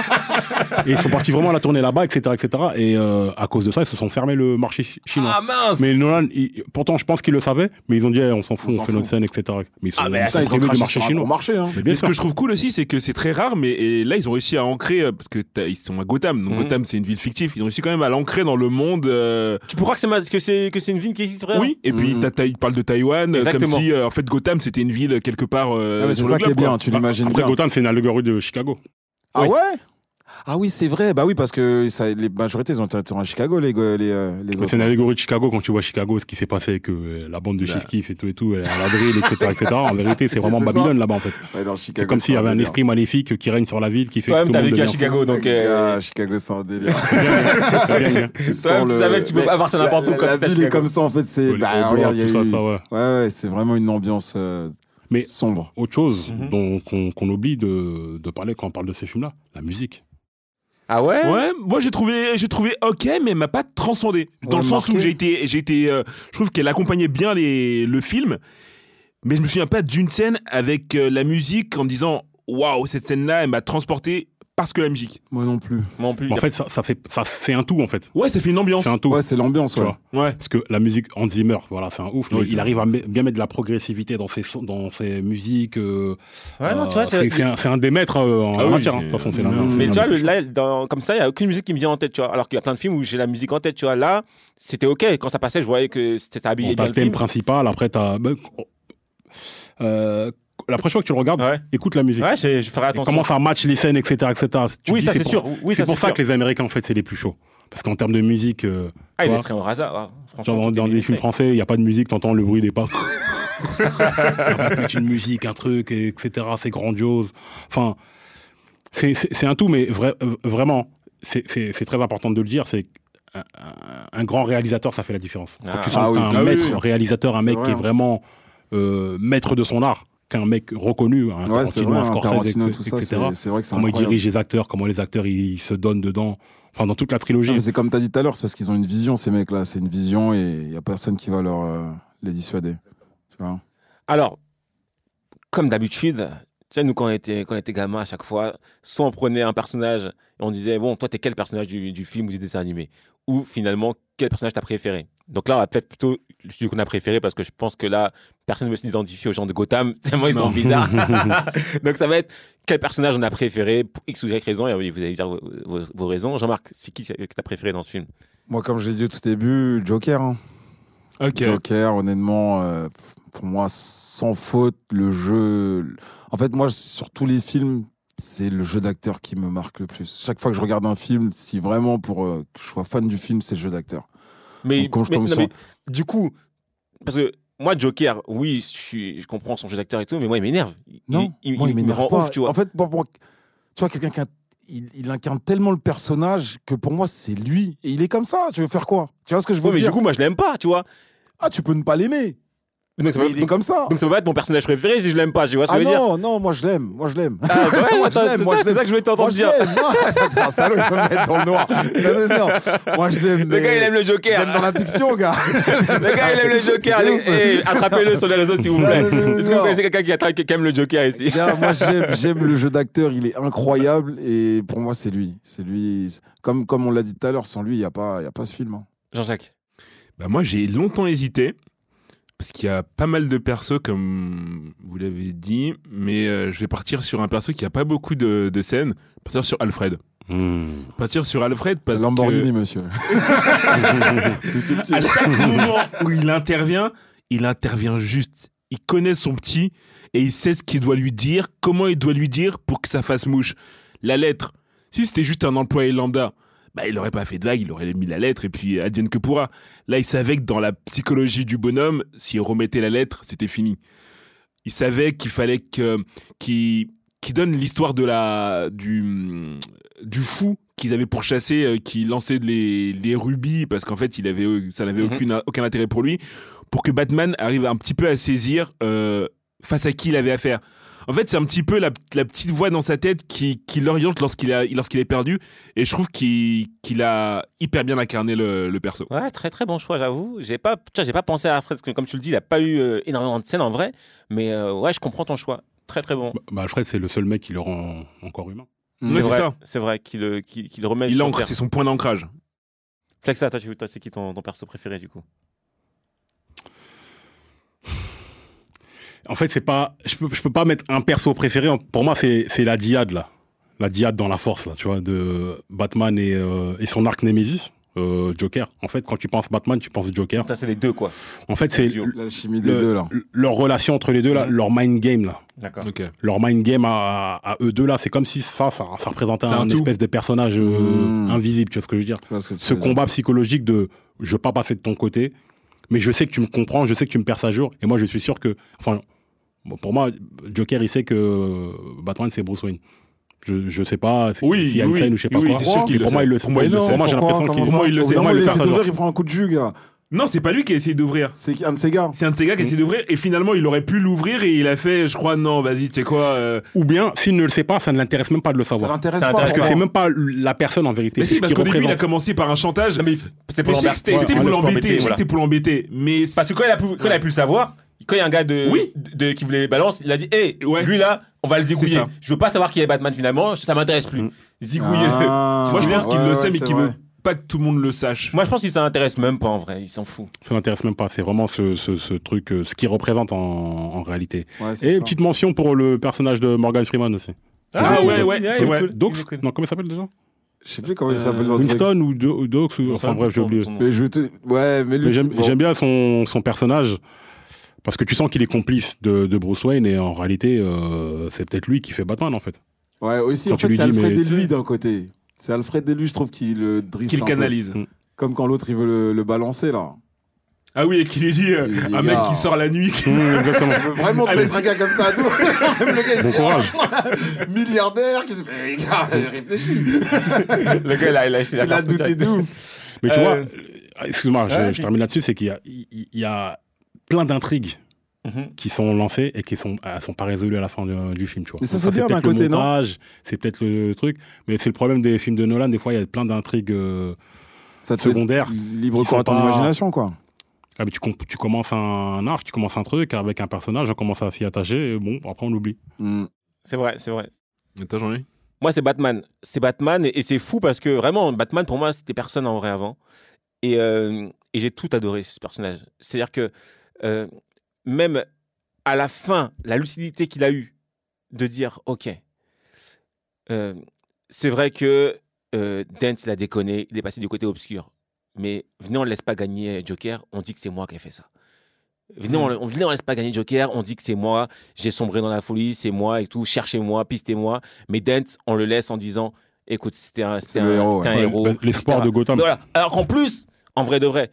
Et ils sont partis vraiment à la tournée là-bas, etc., etc. Et euh, à cause de ça, ils se sont fermés le marché chi- chinois. Ah mince Mais Nolan, il- pourtant, je pense qu'ils le savaient, mais ils ont dit, eh, on s'en fout, On fait notre scène, etc. Mais ils sont, Ah, mais ils ça, sont ils ont du marché chinois. marché. Hein. Mais bien Mais ce que je trouve cool aussi, c'est que c'est très rare, mais et là, ils ont réussi à ancrer, euh, parce que ils sont à Gotham. Donc Mhm. Gotham, c'est une ville fictive. Ils ont réussi quand même à l'ancrer dans le monde. euh, Tu peux croire que c'est que c'est que c'est une ville qui existe vraiment Oui, et puis Mhm. ils parlent de Taïwan, comme Exactement. si en fait Gotham c'était une ville quelque part. euh, Ah, c'est ça qui est bien, tu l'imagines Après, bien. Gotham, c'est une allégorie de Chicago. Ah Oui. ouais? Ah oui, c'est vrai. Bah oui, parce que ça, les majorités, ils ont été à Chicago, les, les, euh, les Mais autres. C'est une allégorie de Chicago quand tu vois Chicago, ce qui s'est passé avec euh, la bande de Bah. Chief Keef et tout et tout, euh, à la drill, etc., etc. En vérité, c'est vraiment. Babylone là-bas en fait. Ouais, dans Chicago, C'est comme s'il y avait un esprit maléfique qui règne sur la ville, qui fait Toi-même, t'as vécu à Chicago, donc. Euh, Chicago, c'est un délire. bien. Tu Toi-même, sens tu savais que tu peux pas partir n'importe où quand La ville est comme ça, en fait. C'est. Bah, regarde, il y a eu- ouais. Ouais, ouais, c'est vraiment une ambiance. Mais Sombre. autre chose Mhm. dont qu'on oublie de, de parler quand on parle de ces films-là, la musique. Ah ouais? Ouais, moi j'ai trouvé, j'ai trouvé ok, mais elle m'a pas transcendé. Dans Ouais, le sens où j'ai été, j'ai été, euh, je trouve qu'elle accompagnait bien les, le film, mais je me souviens pas d'une scène avec euh, la musique en me disant waouh cette scène-là, elle m'a transporté parce que la musique. Moi non plus. Moi non plus. En fait, ça, ça fait ça fait un tout en fait. Ouais, ça fait une ambiance. C'est un tout. Ouais, c'est l'ambiance, tu ouais. vois. Ouais. Parce que la musique Hans Zimmer, voilà, c'est un ouf. Oui, mais c'est il arrive à bien mettre de la progressivité dans ses dans ses musiques. euh, Ouais, non, tu vois, euh, c'est- c'est c'est un, c'est un des maîtres euh, en Ah oui, matière. hein. façon, la- Mais tu vois, le- là, dans- comme ça, il n'y a aucune musique qui me vient en tête, tu vois. Alors qu'il y a plein de films où j'ai la musique en tête, tu vois. Là, c'était OK. Quand ça passait, je voyais que c'était ça habillait Bon, t'as bien le le thème film. principal, après t'as. ben, euh, la prochaine fois que tu le regardes, Ouais. écoute la musique. Ouais, je, je ferai Et attention. comment ça match les scènes, etc. etc. Tu Oui, dis, ça, c'est sûr. Oui, c'est ça, pour ça sûr. que les Américains, en fait, c'est les plus chauds. Parce qu'en termes de musique, euh, Ah, il laisserait au hasard. genre, dans, les films français, il n'y a pas de musique, t'entends le bruit des pas. Une musique, un truc, et etc. C'est grandiose. Enfin, c'est- un tout, mais vrai- vraiment, c'est très important de le dire, c'est un, grand réalisateur, ça fait la différence. Quand Ah. tu sens Ah oui, un oui. réalisateur, un mec vrai, qui est hein. vraiment euh, maître de son art, qu'un mec reconnu, un Ouais, c'est Tarantino, vrai, un un Scorsese, Tarantino, etc. c'est vrai que c'est comment il incroyable. dirige les acteurs, comment les acteurs ils se donnent dedans, enfin dans toute la trilogie. C'est comme tu as dit tout à l'heure, c'est parce qu'ils ont une vision, ces mecs-là. C'est une vision et il n'y a personne qui va leur euh, les dissuader. Tu vois Alors, comme d'habitude, tu sais, nous, quand on était, quand on était gamin, à chaque fois, soit on prenait un personnage et on disait, bon, toi, t'es quel personnage du, du film ou du dessin animé? Ou finalement, quel personnage t'as préféré? Donc là, on va peut-être plutôt celui qu'on a préféré parce que je pense que là, personne ne veut s'identifier aux gens de Gotham, tellement ils sont bizarres. Donc ça va être quel personnage on a préféré pour X ou Y raison et vous allez dire vos, vos- vos raisons. Jean-Marc, c'est qui que t'as préféré dans ce film? Moi, comme je l'ai dit au tout début, Joker. hein. Ok. Joker, honnêtement, euh, pour moi, sans faute, le jeu. En fait, moi, sur tous les films, c'est le jeu d'acteur qui me marque le plus. Chaque fois que je regarde un film, si vraiment pour euh, que je sois fan du film, c'est le jeu d'acteur. Mais, Donc, mais- non, sur- mais du coup, parce que moi, Joker, oui, je, suis, je comprends son jeu d'acteur et tout, mais moi, il m'énerve. Il- Non, il, moi, il, me rend pas. ouf, tu vois. En fait, pour- tu vois, quelqu'un qui a- il, il incarne tellement le personnage que pour moi, c'est lui. Et il est comme ça. Tu veux faire quoi? Tu vois ce que je veux Ouais, mais dire? du coup, moi, je l'aime pas, tu vois. Ah, tu peux ne pas l'aimer. Donc, ça peut- il est donc- comme ça. donc ça peut pas être mon personnage préféré si je l'aime pas, tu vois ce que Ah je veux dire non, non, moi je l'aime. Moi je l'aime. Ah, ouais, Moi, attends, je l'aime, c'est moi, ça, c'est que je Moi t'entendre je dire. Non, attends, salaud, il va me mettre dans le noir. Non, non, non. Moi je l'aime. Le gars, il aime le Joker. J'aime dans la fiction, gars. Le gars, il aime le Joker. Attrapez-le sur les réseaux, s'il vous plaît. Est-ce que vous connaissez quelqu'un qui, aime le Joker ici? Gars, moi j'aime, j'aime le jeu d'acteur, il est incroyable et pour moi c'est lui. C'est lui. Comme, comme on l'a dit tout à l'heure, sans lui, il n'y a, pas- il y a pas ce film. hein. Jean-Jacques. Bah moi j'ai longtemps hésité parce qu'il y a pas mal de persos comme vous l'avez dit, mais euh, je vais partir sur un perso qui a pas beaucoup de, de scènes. Partir sur Alfred. Hmm. Partir sur Alfred parce Lamborghini, que monsieur. À chaque moment où il intervient, il intervient juste. Il connaît son petit et il sait ce qu'il doit lui dire, comment il doit lui dire pour que ça fasse mouche. La lettre, si c'était juste un employé lambda, bah, il aurait pas fait de vague, il aurait mis la lettre et puis advienne que pourra. Là, il savait que dans la psychologie du bonhomme, s'il remettait la lettre, c'était fini. Il savait qu'il fallait que qu'il qu'il donne l'histoire de la du du fou qu'ils avaient pourchassé, euh, qui lançait les, les rubis parce qu'en fait, il avait euh, ça n'avait Mhm. aucune aucun intérêt pour lui, pour que Batman arrive un petit peu à saisir euh, face à qui il avait affaire. En fait, c'est un petit peu la, la petite voix dans sa tête qui, qui l'oriente lorsqu'il est perdu. Et je trouve qu'il a hyper bien incarné le, le perso. Ouais, très très bon choix, j'avoue. J'ai pas, tu vois, j'ai pas pensé à Alfred, parce que comme tu le dis, il a pas eu euh, énormément de scènes en vrai, mais euh, ouais, je comprends ton choix. Très très bon. Bah, bah, Alfred, c'est le seul mec qui le rend encore humain. C'est vrai, ça. c'est vrai qu'il qu'il qu'il remet Il ancre, c'est son point d'ancrage. Flexa, toi, tu- toi, c'est qui ton, ton perso préféré du coup? En fait, c'est pas. Je peux, je peux pas mettre un perso préféré. Pour moi, c'est c'est la diade, là. La diade dans la force, là, tu vois, de Batman et, euh, et son arc Nemesis, euh, Joker. En fait, quand tu penses Batman, tu penses Joker. Ça, c'est les deux quoi. En fait, c'est duo. La chimie des le- deux, là. leur relation entre les deux, là, leur mind game, là. D'accord. Ok. Leur mind game à, à eux deux, là, c'est comme si ça, ça, ça représentait un espèce de personnage euh, Mmh. invisible, tu vois ce que je veux dire ce dire. combat psychologique de je veux pas passer de ton côté, mais je sais que tu me comprends, je sais que tu me perds à jour, et moi je suis sûr que, enfin, pour moi, Joker il sait que Batman c'est Bruce Wayne. Je, je sais pas si- Oui, s'il y a une oui, scène ou je sais pas oui, quoi. c'est sûr qu'il pour moi sait. il le sait. Pour moi, il le Pour sait. moi j'ai l'impression qu'il moi, il le sait. Moi, il le il prend un coup de jus, gars. Non, c'est pas lui qui a essayé d'ouvrir. C'est qui- un de ces gars. C'est un de ces gars qui a essayé d'ouvrir et finalement il aurait pu l'ouvrir et il a fait, je crois, non, vas-y, tu sais quoi. euh, Ou bien, s'il ne le sait pas, ça ne l'intéresse même pas de le Ça savoir. l'intéresse Ça pas. Parce que c'est moi. même pas la personne en vérité. Mais si, ce parce qu'au début il a commencé par un chantage. C'était pour l'embêter, c'était pour l'embêter. Mais Parce que quand il a pu, quand il a pu le savoir, quand il y a un gars de, Oui. de, qui voulait balance, il a dit, hé, Ouais. lui là, on va le dégouiller. ça. Je veux pas savoir qui est Batman finalement, ça m'intéresse plus. Zigouiller. Ah. moi je pense qu'il Ouais, le ouais, sait, mais qu'il veut pas que tout le monde le sache. Moi, je pense qu'il s'intéresse même pas en vrai, il s'en fout. Ça m'intéresse même pas. C'est vraiment ce, ce, ce truc, euh, ce qu'il représente en, en réalité. Ouais, Et ça. petite mention pour le personnage de Morgan Freeman aussi. Ah C'est- ouais, ouais, c'est vrai. cool. Dox cool. Non, comment il s'appelle déjà Je sais plus comment il s'appelle dans le truc. Winston ou Do- Dox ou... Enfin bref, j'ai oublié. Mais je te... Ouais, mais lui, Mais J'aime c'est- bon. j'aime bien son, son personnage parce que tu sens qu'il est complice de, de Bruce Wayne et en réalité, euh, c'est peut-être lui qui fait Batman en fait. Ouais, aussi, Quand en fait, lui c'est dis, Alfred mais et lui d'un côté. C'est Alfred et lui, je trouve, qui le drift. Qu'il peu. canalise. Comme quand l'autre, il veut le, le balancer, là. Ah oui, et qu'il lui dit, euh, Il dit, un mec gars. qui sort la nuit. qui- Mmh, exactement. Je veux vraiment te mettre un gars comme ça à dos. le gars, il Bon se dit, courage. ah, milliardaire, qui se... Mais gars, réfléchis. Le gars, il a, il a, il a Il a douté de ouf. Mais tu Euh, vois, euh, excuse-moi, je, ouais, je vas-y. termine là-dessus, c'est qu'il y a, il, il y a plein d'intrigues Mhm. qui sont lancées et qui sont, elles sont pas résolues à la fin du, du film, tu vois. Mais ça, c'est bien peut-être d'un le côté, non C'est peut-être le truc, mais c'est le problème des films de Nolan. Des fois, il y a plein d'intrigues euh, Ça te secondaires. libre cours à ton pas- imagination, quoi. Ah, mais tu, com- tu commences un arc, tu commences un truc avec un personnage, on commence à s'y attacher, et bon, après on l'oublie. Mm. C'est vrai, c'est vrai. Attends, j'en ai. Moi, c'est Batman. C'est Batman et, et c'est fou parce que vraiment, Batman, pour moi, c'était personne en vrai avant. Et, euh, et j'ai tout adoré, ce personnage. C'est-à-dire que euh, même à la fin, la lucidité qu'il a eue de dire Ok, euh, c'est vrai que euh, Dent, il a déconné, il est passé du côté obscur. Mais venez, on ne laisse pas gagner Joker, on dit que c'est moi qui ai fait ça. Venez, on, on- on laisse pas gagner Joker, on dit que c'est moi, j'ai sombré dans la folie, c'est moi et tout, cherchez-moi, pistez-moi. Mais Dent, on le laisse en disant, écoute, c'était un, c'était un, héros, c'était un ouais. héros. L'espoir de Gotham. Voilà. Alors qu'en plus, en vrai de vrai,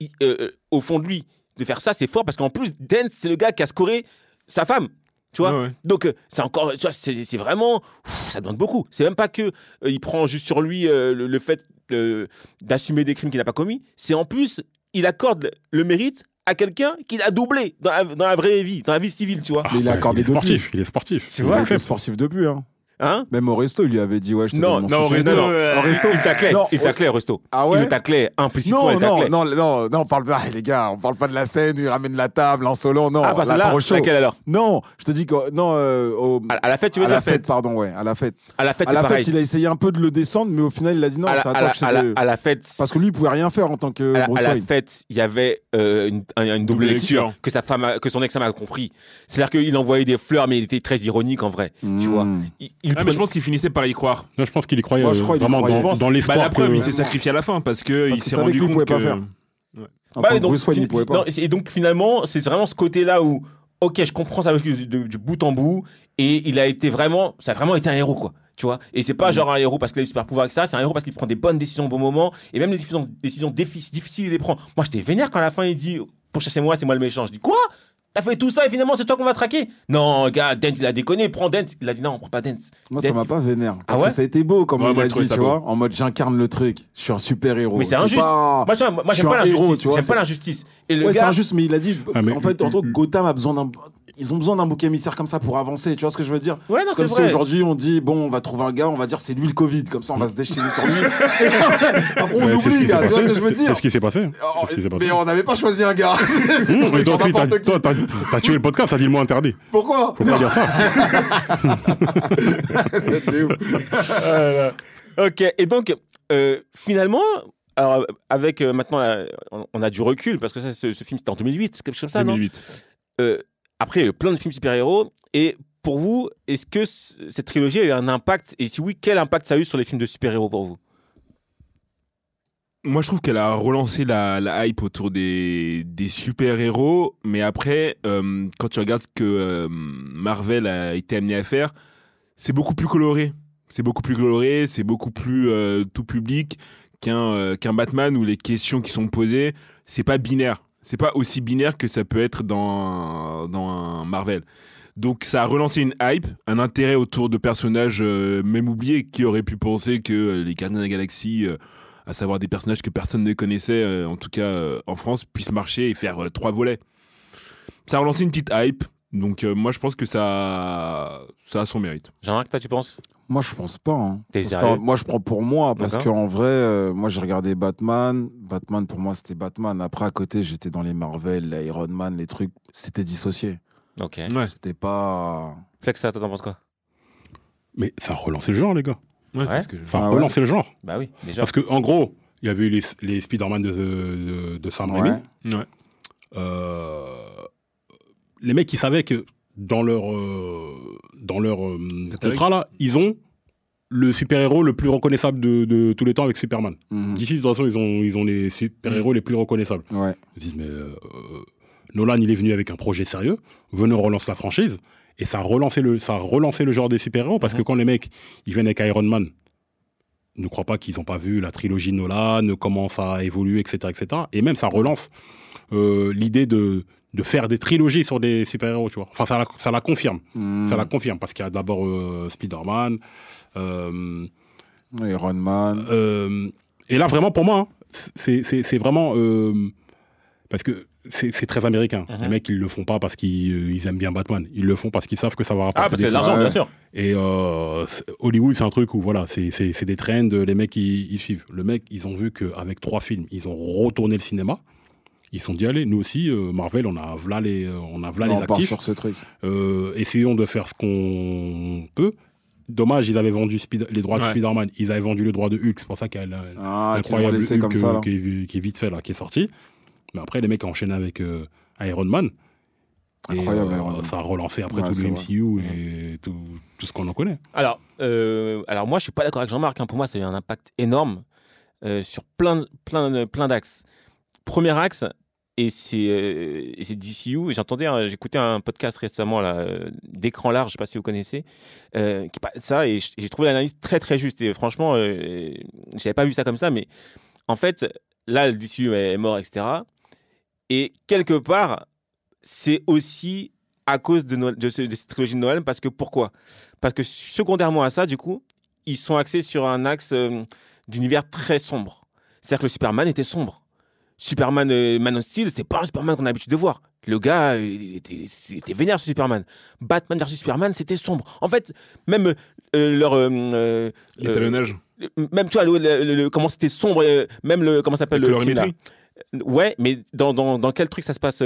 il- euh, au fond de lui, de faire ça, c'est fort parce qu'en plus, Dent, c'est le gars qui a scoré sa femme. Tu vois Ouais, ouais. Donc, euh, c'est encore, tu vois, c'est c'est vraiment, pff, ça demande beaucoup. C'est même pas que euh, il prend juste sur lui euh, le, le fait euh, d'assumer des crimes qu'il n'a pas commis. C'est en plus, il accorde le mérite à quelqu'un qu'il a doublé dans la, dans la vraie vie, dans la vie civile, tu vois. Mais il a accordé est depuis. sportif, il est sportif. C'est Il vrai. a été sportif depuis, hein. Hein Même au resto, il lui avait dit, ouais, je te Non, donne mon non, soutien. Resto, non, euh, au resto, il taclait, non, il taclait, au resto. Ah ouais Il le taclait implicitement, Non, il non, taclait. non, non, non, on parle pas, les gars, on parle pas de la scène où il ramène la table en solo, non. ah, bah, là, là, trop chaud. laquelle alors Non, je te dis que, non, euh, au- à, à la fête, tu veux à dire la fête, pardon, ouais, à la fête. À la fête, À c'est la pareil. fête, il a essayé un peu de le descendre, mais au final, il a dit non, à, la, ça à attend que à la- te- à la fête, Parce que lui, il pouvait rien faire en tant que à la, Bruce à la Wayne. fête, il y avait euh, une, un- une double Double lecture, lecture. que sa femme, a- que son ex-femme a compris. C'est-à-dire qu'il envoyait des fleurs, mais il était très ironique en vrai. Tu Mm. vois, il, il Ah, mais je pense qu'il finissait par y croire. Non, je pense qu'il y croyait Moi, je euh, crois vraiment croyait. dans, dans Bah, l'espoir la preuve, que- il s'est sacrifié à la fin parce que Parce il qu'il s'est rendu que lui, il compte pouvait que. pas faire. En Bah, et donc, Bruce Wayne, il fin- pouvait non, pas. et donc finalement, c'est vraiment ce côté-là où, ok, je comprends ça du, de- du bout en bout, et il a été vraiment, ça a vraiment été un héros, quoi. Tu vois, et c'est Mm. pas genre un héros parce qu'il a des super pouvoirs, etc. C'est un héros parce qu'il prend des bonnes décisions au bon moment, et même les décisions, décisions diffi- difficiles, il les prend. Moi, j'étais vénère quand à la fin il dit, pour chasser moi, c'est moi le méchant. Je dis, quoi? T'as fait tout ça et finalement c'est toi qu'on va traquer Non, gars, Dent, il a déconné, prends Dent. Il a dit non, on prend pas Dent. Moi, ça m'a pas vénère. Parce Ah ouais que ça a été beau, comme Ouais, il moi, a je trouvais dit, tu vois. En mode, j'incarne le truc. Je suis un super héros. Mais c'est injuste. pas- Moi, moi, je j'aime suis pas un héros, l'injustice. tu vois, J'aime c'est- pas l'injustice. C'est injuste, mais il a dit. Ah, mais- En fait, en tout cas, Gotham a besoin d'un. Ils ont besoin d'un bouc émissaire comme ça pour avancer. Tu vois ce que je veux dire Ouais, non, C'est comme si aujourd'hui on dit bon, on va trouver un gars, on va dire c'est lui le Covid. Comme ça, on va se déchirer sur lui. Après, on Ouais, oublie, gars. Tu vois ce que je veux dire C'est ce qui s'est passé. Oh. Mais on n'avait pas choisi un gars. Mmh, mais toi aussi, t'as tué le podcast, ça dit le mot interdit. Pourquoi Faut pas dire ça. Voilà. Ok, et donc, euh, finalement, alors, avec euh, maintenant, euh, on- on a du recul, parce que ça, ce, ce film, c'était en 2008, quelque chose comme ça, non? 2008. Après, il y a plein de films super-héros, et pour vous, est-ce que cette trilogie a eu un impact, et si oui, quel impact ça a eu sur les films de super-héros pour vous? Moi, je trouve qu'elle a relancé la, hype autour des, super-héros, mais après, euh, quand tu regardes ce que euh, Marvel a été amené à faire, c'est beaucoup plus coloré. C'est beaucoup plus coloré, c'est beaucoup plus euh, tout public qu'un qu'un Batman où les questions qui sont posées, c'est pas binaire. C'est pas aussi binaire que ça peut être dans, dans Marvel. Donc ça a relancé une hype, un intérêt autour de personnages euh, même oubliés qui auraient pu penser que euh, les Gardiens de la Galaxie euh, à savoir des personnages que personne ne connaissait, en tout cas en France, puissent marcher et faire trois volets. Ça a relancé une petite hype, donc euh, moi je pense que ça, ça a son mérite. Jean-Marc, toi, tu penses? Moi, je pense pas. hein. T'es Parce sérieux? que, Moi, je prends pour moi. Parce qu'en vrai, euh, moi, j'ai regardé Batman. Batman, pour moi, c'était Batman. Après, à côté, j'étais dans les Marvel, les Iron Man, les trucs. C'était dissocié. Ok. Ouais, C'était pas. Flex, ça, toi, t'en penses quoi? Mais ça a relancé le genre, les gars. ouais, Ouais. c'est ce que je- Ça a Ah ouais relancé le genre. Bah oui, déjà. Parce que en gros, il y avait eu les, les Spider-Man de, de, de Sam Raimi. Ouais. Ouais. Euh, les mecs, ils savaient que dans leur, euh, dans leur euh, contrat, là, ils ont le super-héros le plus reconnaissable de, de tous les temps avec Superman. Mhm. D'ici, de toute façon, ils ont, ils ont les super-héros les plus reconnaissables. Ouais. Ils se disent, mais euh, Nolan, il est venu avec un projet sérieux, venez, on relance la franchise. Et ça a relancé le, ça a relancé le genre des super-héros parce que quand les mecs, ils viennent avec Iron Man, ils ne croient pas qu'ils n'ont pas vu la trilogie Nolan, comment ça a évolué, etc. etc. Et même, ça relance euh, l'idée de, de faire des trilogies sur des super-héros, tu vois. Enfin, ça la, ça la confirme. Mhm. Ça la confirme parce qu'il y a d'abord euh, Spider-Man. euh, Iron Man. euh, et là, vraiment, pour moi, hein, c'est c'est- c'est vraiment. euh, parce que c'est très américain. Mhm. Les mecs, ils le font pas parce qu'ils ils aiment bien Batman. Ils le font parce qu'ils savent que ça va rapporter Ah, parce que c'est de l'argent, bien sûr. Et euh, Hollywood, c'est un truc où, voilà, c'est c'est- c'est des trends, les mecs, ils, ils suivent. Le mec, ils ont vu qu'avec trois films, ils ont retourné le cinéma. Ils sont dit, allez, nous aussi, euh, Marvel, on a v'là les, euh, on a v'là les on part actifs. sur ce truc. Euh, essayons de faire ce qu'on peut. Dommage, ils avaient vendu Spider- les droits de. Spider-Man, ils avaient vendu le droit de Hulk, c'est pour ça qu'il y a Ah, l'incroyable Hulk comme ça, qui, est, qui est vite fait, là, qui est sorti. Mais après, les mecs ont enchaîné avec euh, Iron Man. Et, Incroyable, euh, Iron Man. Ça a relancé après Ouais, tout le vrai. MCU et tout, tout ce qu'on en connaît. Alors, euh, alors moi, je suis pas d'accord avec Jean-Marc. hein. Pour moi, ça a eu un impact énorme euh, sur plein, plein, plein d'axes. Premier axe, et c'est euh, DCU. J'entendais, j'écoutais un podcast récemment euh, d'écran large, je sais pas si vous connaissez, euh, qui ça, et j'ai trouvé l'analyse très très juste. Et franchement, euh, j'avais pas vu ça comme ça, mais en fait, là, le DCU est mort, etc. Et quelque part, c'est aussi à cause de, de cette trilogie de Noël, parce que pourquoi? Parce que secondairement à ça, du coup, ils sont axés sur un axe euh, d'univers très sombre. C'est-à-dire que le Superman était sombre. Superman euh, Man of Steel, c'était pas un Superman qu'on a l'habitude de voir. Le gars, euh, il était, il était vénère sur Superman. Batman versus Superman, c'était sombre. En fait, même euh, leur L'étalonnage. même tu vois le, le- le- comment c'était sombre, même le comment ça s'appelle le film, là. Ouais, mais dans, dans, dans quel truc ça se passe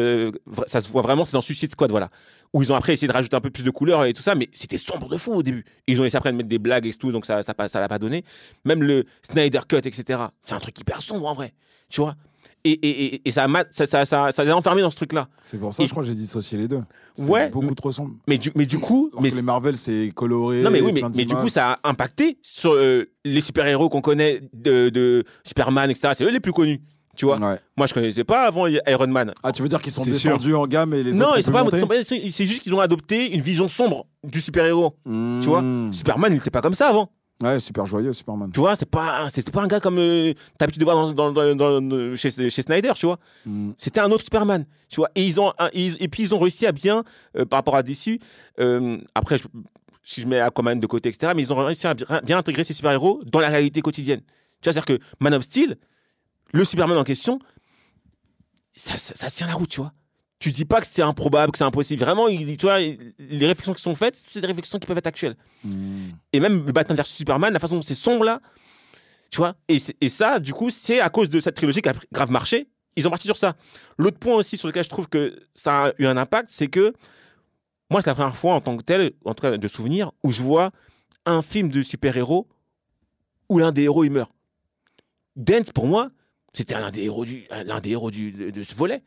Ça se voit vraiment, c'est dans Suicide Squad, voilà. Où ils ont après essayé de rajouter un peu plus de couleurs et tout ça, mais c'était sombre de fou au début. Ils ont essayé après de mettre des blagues et tout, donc ça ça, ça l'a pas donné. Même le Snyder Cut, etc. C'est un truc hyper sombre en vrai, tu vois? Et, et, et, et ça, ça, ça, ça, ça les a enfermés dans ce truc-là. C'est pour ça, Et- je crois que j'ai dissocié les deux. Ouais, Beaucoup trop sombre. Mais du, mais du coup, Alors mais que les Marvel, c'est coloré. Non mais oui, mais, mais du coup ça a impacté sur euh, les super-héros qu'on connaît de, de Superman, etc. C'est eux les plus connus, tu vois. Ouais. Moi je connaissais pas avant Iron Man. Ah, tu veux dire qu'ils sont descendus en gamme et les non, autres monter ils sont pas- c'est juste qu'ils ont adopté une vision sombre du super-héros. Mmh. Tu vois Superman, il était pas comme ça avant. Ouais, super joyeux, Superman. Tu vois, c'est pas, c'était pas un gars comme euh, t'as l'habitude de voir dans, dans- dans- chez, chez Snyder, tu vois. Mm. C'était un autre Superman, tu vois. Et ils ont, un- ils- et puis ils ont réussi à bien, euh, par rapport à DC. euh, après, je- si je mets Aquaman de côté, etc. Mais ils ont réussi à bien, bien intégrer ces super-héros dans la réalité quotidienne. Tu vois, c'est-à-dire que Man of Steel, le Superman en question, ça, ça, ça tient la route, tu vois. Tu dis pas que c'est improbable, que c'est impossible. Vraiment, il- tu vois, les réflexions qui sont faites, c'est des réflexions qui peuvent être actuelles. Mm. Et même le Batman vs Superman, la façon dont c'est sombre là, tu vois. Et, ça, du coup, c'est à cause de cette trilogie qui a grave marché. Ils ont parti sur ça. L'autre point aussi sur lequel je trouve que ça a eu un impact, c'est que moi, c'est la première fois en tant que tel, en tout cas de souvenir, où je vois un film de super-héros où l'un des héros il meurt. Dance, pour moi, c'était l'un des héros, du, l'un des héros du, de, de ce volet.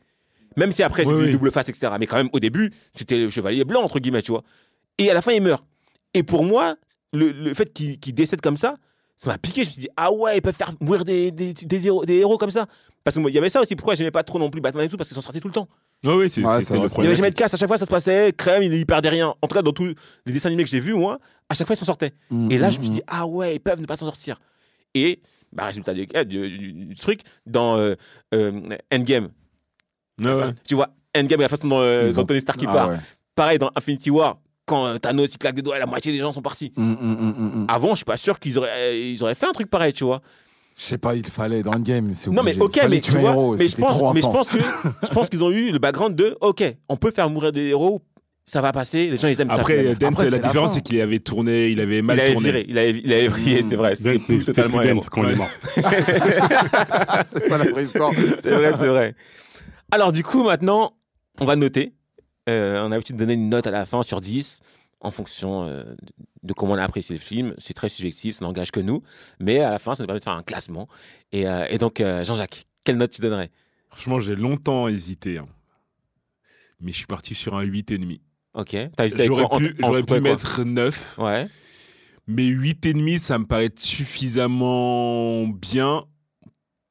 Même si après, c'est Oui, du oui. double face, etc. Mais quand même, au début, c'était le chevalier blanc, entre guillemets, tu vois. Et à la fin, il meurt. Et pour moi, le, le fait qu'il décède comme ça, ça m'a piqué. Je me suis dit, ah ouais, ils peuvent faire mourir des, des, des héros, des héros comme ça. Parce qu'il y avait ça aussi. Pourquoi j'aimais pas trop non plus Batman et tout? Parce qu'ils s'en sortaient tout le temps. Oui, oui, c'est Ouais, Il c'est y problème. avait jamais de casse. À chaque fois, ça se passait. Crème, il, il perdait rien. En tout cas, dans tous les dessins animés que j'ai vus, moi, à chaque fois, ils s'en sortaient. Mm, Et là, mm, je me suis mm. dit, ah ouais, ils peuvent ne pas s'en sortir. Et, bah, résultat du, du- du- du truc, dans euh, euh, Endgame, Ouais, ouais. Enfin, tu vois, Endgame, la façon dont, euh, dont ont- Tony Stark il Ah part. ouais. Pareil dans Infinity War, quand Thanos il claque des doigts, la moitié des gens sont partis. Mm, mm, mm. Avant, je suis pas sûr qu'ils auraient, euh, ils auraient fait un truc pareil, tu vois. Je sais pas, il fallait dans le game. c'est Non mais ok, mais tu vois, héros, mais je pense, mais je pense que je pense qu'ils ont eu le background de ok, on peut faire mourir des héros, ça va passer, les gens ils aiment ça. Après, finalement. Dent, Après, la différence, c'est qu'il avait tourné, il avait mal il avait tourné. viré, il avait, il avait vrillé, c'est vrai, c'était plus totalement plus. Dent quand il est mort. c'est ça la vraie histoire. C'est vrai, c'est vrai. Alors du coup, maintenant, on va noter. Euh, on a l'habitude de donner une note à la fin sur 10 en fonction euh, de comment on a apprécié le film. C'est très subjectif, ça n'engage que nous. Mais à la fin, ça nous permet de faire un classement. Et, euh, et donc, Jean-Jacques, quelle note tu donnerais? Franchement, j'ai longtemps hésité. hein. Mais je suis parti sur un 8,5. Ok. T'as hésité avec J'aurais quoi pu, en- j'aurais entre pu quoi mettre 9. Ouais. Mais 8,5, ça me paraît suffisamment bien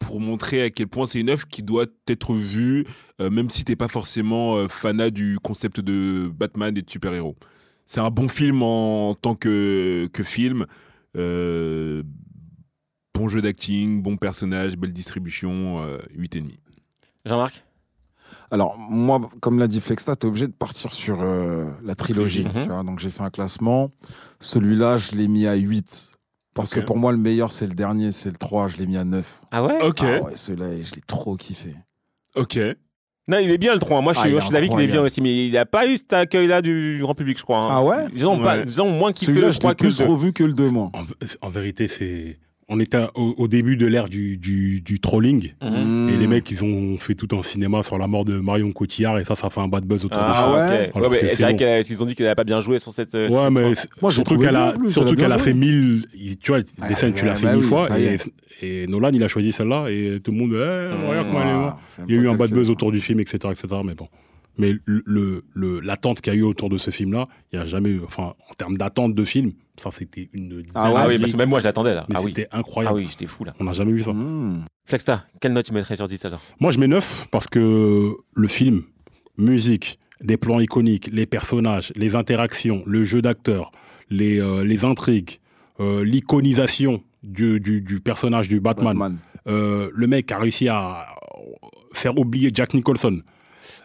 pour montrer à quel point c'est une œuvre qui doit être vue, euh, même si t'es pas forcément euh, fanat du concept de Batman et de super-héros. C'est un bon film en tant que, que film. Euh, bon jeu d'acting, bon personnage, belle distribution, euh, 8,5. Jean-Marc? Alors, moi, comme l'a dit Flexta, t'es obligé de partir sur euh, la trilogie. Mhm. tu vois. donc, j'ai fait un classement. Celui-là, je l'ai mis à 8. Parce que pour moi, le meilleur, c'est le dernier, c'est le 3. Je l'ai mis à 9. Ah ouais Ok, Ah ouais, celui-là, je l'ai trop kiffé. ok. Non, il est bien le 3. Moi, je Ah, suis, je suis d'avis qu'il est bien aussi, mais il n'a pas eu cet accueil-là du grand public, je crois. hein. Ah ouais Ils ont, pas, Ouais. ils ont moins kiffé je 3 l'ai que le plus 2. revu que le 2, moi. En, en vérité, c'est. On était au, au début de l'ère du, du, du trolling. Mhm. Et les mecs, ils ont fait tout un cinéma sur la mort de Marion Cotillard. Et ça, ça fait un bad buzz autour de Ah, ça. ouais Ouais, c'est vrai bon. qu'ils ont dit qu'elle n'avait pas bien joué sur cette. euh, Ouais, mais Moi, surtout qu'elle a, surtout qu'elle a fait mille. il- Tu vois, Ah, les scènes, tu l'as bah fait oui, mille fois. Et, Nolan, il a choisi celle-là. Et tout le monde, eh, regarde comment elle est morte. j'aime Il y a eu un bad buzz autour du film, etc., etc. Mais bon. Mais le, le- l'attente qu'il y a eu autour de ce film-là, il n'y a jamais eu. Enfin, en termes d'attente de film, ça, c'était une. Ah ouais, Ah oui, parce que même moi, je l'attendais là. Mais Ah oui. c'était Ah incroyable. oui, j'étais fou là. On n'a jamais vu ça. Mmh. Flexta, quelle note tu mettrais sur 10 alors? Moi, je mets 9 parce que le film, musique, les plans iconiques, les personnages, les interactions, le jeu d'acteurs, les, euh, les intrigues, euh, l'iconisation du, du, du personnage du Batman, Batman. euh, le mec a réussi à faire oublier Jack Nicholson.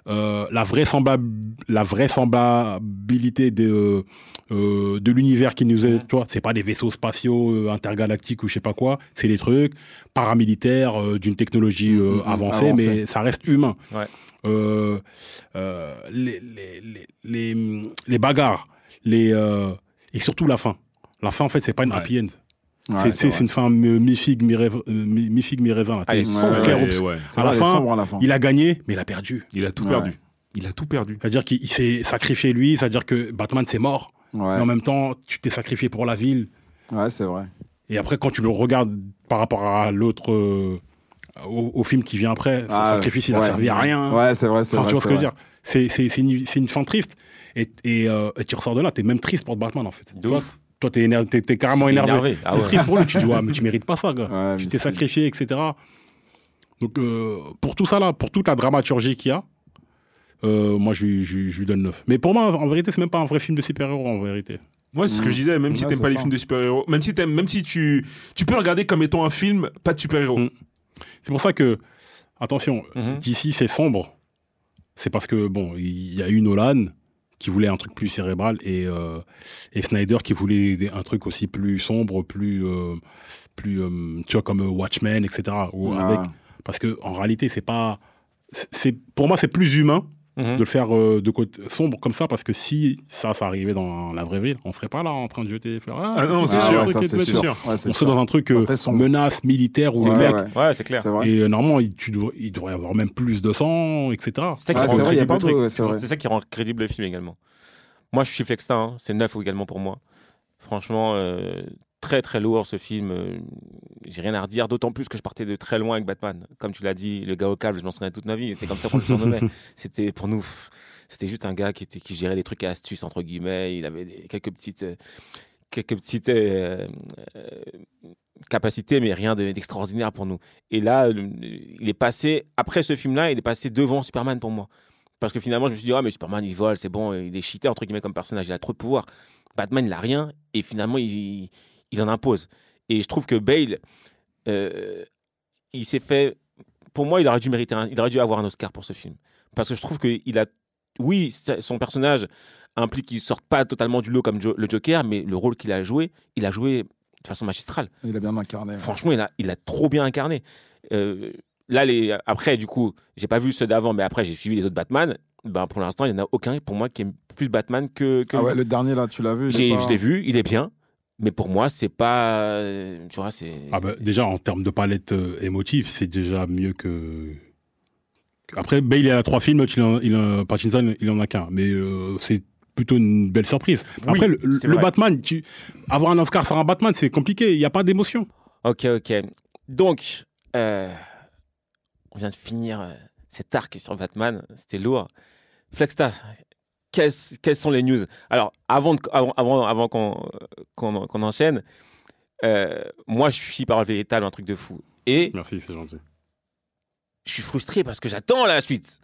Euh, la, la vraisemblabilité de, euh, de l'univers qui nous est, tu vois, c'est pas des vaisseaux spatiaux euh, intergalactiques ou je sais pas quoi, c'est des trucs paramilitaires euh, d'une technologie euh, Mhm, avancée, avancée. mais ça reste humain. Ouais. Euh, euh, les, les, les, les, les bagarres, les, euh, et surtout la fin. La fin, en fait, c'est pas une Ouais. happy end. Ouais, c'est, vrai. une fin mi- mi-figue, mi-raisin. euh, mi- mi-figue, là. Ah, à la vrai, fin, sombre à la fin. Il a gagné, mais il a perdu. Il a tout perdu. Il a tout perdu. C'est-à-dire qu'il il s'est sacrifié lui, c'est-à-dire que Batman c'est mort, mais en même temps tu t'es sacrifié pour la ville. ouais c'est vrai. Et après quand tu le regardes par rapport à l'autre, euh, au, au film qui vient après, ce Ah, sacrifice il a ouais. servi à rien. Ouais, c'est vrai, c'est Enfin, vrai. tu vois ce que je veux vrai. dire C'est une, une fin triste. Et, et, euh, et tu ressors de là, t'es même triste pour Batman en fait. De ouf. Toi t'es éner- carrément énervé. Énervé. Ah ouais. triste pour lui, tu dis ouais, mais tu mérites pas ça, gars. Ouais, tu t'es sacrifié, etc. Donc euh, pour tout ça là, pour toute la dramaturgie qu'il y a, euh, moi je, lui- je lui- je lui donne 9. Mais pour moi, en vérité, c'est même pas un vrai film de super-héros en vérité. Moi, c'est ce que je disais, même si Ouais, t'aimes pas les films de super-héros, même si t'aimes, même si tu, tu peux le regarder comme étant un film, pas de super-héros. Mm. C'est pour ça que, attention, Mhm. d'ici c'est sombre. C'est parce que, bon, il y a eu Nolan qui voulait un truc plus cérébral et, euh, et Snyder qui voulait un truc aussi plus sombre, plus, euh, plus euh, tu vois, comme Watchmen, etc. Ou Ah. avec, parce que en réalité, c'est pas. c'est Pour moi, c'est plus humain Mhm. de le faire euh, de côté sombre comme ça parce que si ça, ça arrivait dans la vraie vie, on serait pas là en train de jeter des fleurs. Ah non, c'est Ah sûr, c'est sûr. Ouais, c'est On sûr. serait dans un truc euh, menace militaire Ouais, les mecs ouais. Ouais, c'est clair. C'est vrai. et euh, normalement, il, tu dois- il devrait y avoir même plus de sang, etc. C'est ça Ah, ouais, c'est vrai. C'est ça qui rend crédible le film également. Moi, je suis Flexta, hein. c'est neuf également pour moi. Franchement, euh, très très lourd ce film. euh, J'ai rien à redire, d'autant plus que je partais de très loin avec Batman. Comme tu l'as dit, le gars au câble, je m'en souviens toute ma vie. C'est comme ça qu'on le surnommait. C'était pour nous, c'était juste un gars qui, était, qui gérait les trucs à astuces, entre guillemets. Il avait des- quelques petites, euh, quelques petites euh, capacités, mais rien de- d'extraordinaire pour nous. Et là, il est passé, après ce film-là, il est passé devant Superman pour moi. Parce que finalement, je me suis dit, ah, mais Superman, il vole, c'est bon, il est cheaté, entre guillemets, comme personnage, il a trop de pouvoir. Batman, il a rien, et finalement, il, il en impose. Et je trouve que Bale, euh, il s'est fait. Pour moi, il aurait dû mériter, un- il aurait dû avoir un Oscar pour ce film. Parce que je trouve qu'il a. Oui, son personnage implique qu'il ne sorte pas totalement du lot comme Jo- le Joker, mais le rôle qu'il a joué, il a joué de façon magistrale. Il a bien incarné. Franchement, il a, il a trop bien incarné. Euh, là, les, après, du coup, j'ai pas vu ceux d'avant, mais après, j'ai suivi les autres Batman. Ben, pour l'instant, il y en a aucun pour moi qui aime plus Batman que. que Ah ouais, le dernier là, tu l'as vu J'ai- pas- Je l'ai vu, il est bien. Mais pour moi, c'est pas. euh, Tu vois, c'est. Ah bah, déjà, en termes de palette euh, émotive, c'est déjà mieux que. Après, Bale, il a trois films, il en, il en- Pattinson, il en a qu'un. Mais euh, c'est plutôt une belle surprise. Oui, Après, le. Batman, tu... avoir un Oscar sur un Batman, c'est compliqué. Il n'y a pas d'émotion. Ok, ok. Donc, euh, on vient de finir cet arc sur Batman. C'était lourd. Flexta, quelles, quelles sont les news? Alors, avant, de- avant, avant, avant qu'on enchaîne, euh, moi, je suis parole véritable, un truc de fou. Et Merci, c'est gentil. je suis frustré parce que j'attends la suite.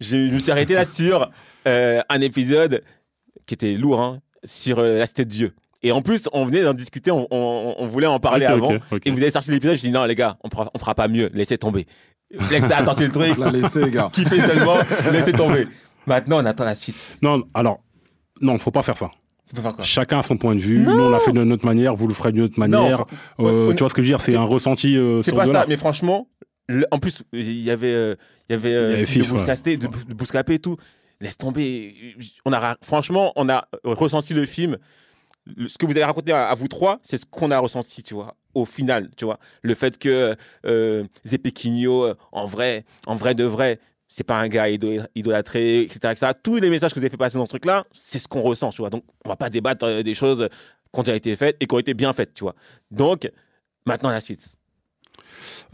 Je me suis arrêté là sur euh, un épisode qui était lourd, hein, sur euh, la cité de Dieu. Et en plus, on venait d'en discuter, on, on- on voulait en parler avant. Et vous avez sorti l'épisode, je dis non, les gars, on fera, on fera pas mieux, laissez tomber. Flex a sorti le truc, Je l'ai laissé, gars. kiffez seulement, laissez tomber. Maintenant, on attend la suite. Non, alors, non, faut pas faire ça. Faut pas faire quoi? Chacun a son point de vue. Nous, on l'a fait d'une autre manière, vous le ferez d'une autre manière. Euh, tu vois ce que je veux dire? C'est un ressenti euh, C'est pas de ça, là. mais franchement, le- en plus, il y avait, euh, il y avait, euh, Il y avait Phil de Fif, ouais. Bouscapé, de, de Bouscapé et tout. Laisse tomber. On a, ra- franchement, on a ressenti le film. Ce que vous avez raconté à, à vous trois, c'est ce qu'on a ressenti, tu vois, au final, tu vois. Le fait que euh, Zepequinho, euh, en vrai, en vrai de vrai, c'est pas un gars idol- idolâtré, etc., etc. Tous les messages que vous avez fait passer dans ce truc-là, c'est ce qu'on ressent, tu vois. Donc, on va pas débattre euh, des choses qui ont déjà été faites et qui ont été bien faites, tu vois. Donc, maintenant la suite.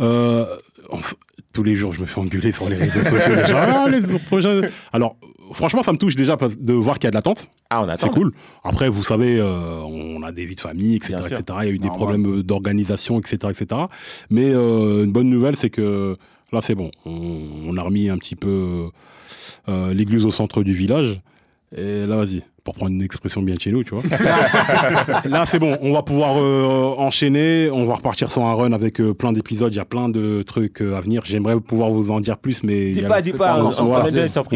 Euh, enfin, tous les jours, je me fais engueuler sur les réseaux sociaux. les gens, ah, les projets. Alors, franchement, ça me touche déjà de voir qu'il y a de l'attente. Ah, on attend. C'est cool. Après, vous savez, euh, on a des vies de famille, etc., etc. Il y a eu des problèmes d'organisation, etc., etc. Mais euh, une bonne nouvelle, c'est que là, c'est bon. On, on a remis un petit peu euh, l'église au centre du village. Et là, vas-y, pour prendre une expression bien chez nous, tu vois. là, c'est bon. On va pouvoir euh, enchaîner. On va repartir sur un run avec euh, plein d'épisodes. Il y a plein de trucs euh, à venir. J'aimerais pouvoir vous en dire plus, mais il Dis y a pas, la- dis pas, pas on, on Voilà.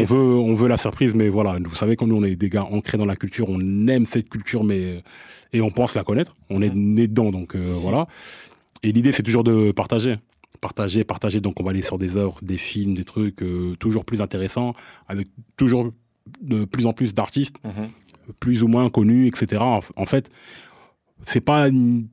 On veut, on veut la surprise, mais voilà, vous savez que nous, on est des gars ancrés dans la culture, on aime cette culture, mais et on pense la connaître. On est né dedans, donc euh, voilà. Et l'idée, c'est toujours de partager, partager, partager. Donc, on va aller sur des œuvres, des films, des trucs euh, toujours plus intéressants, avec toujours de plus en plus d'artistes, Mhm. plus ou moins connus, etc. En, en fait, c'est pas une-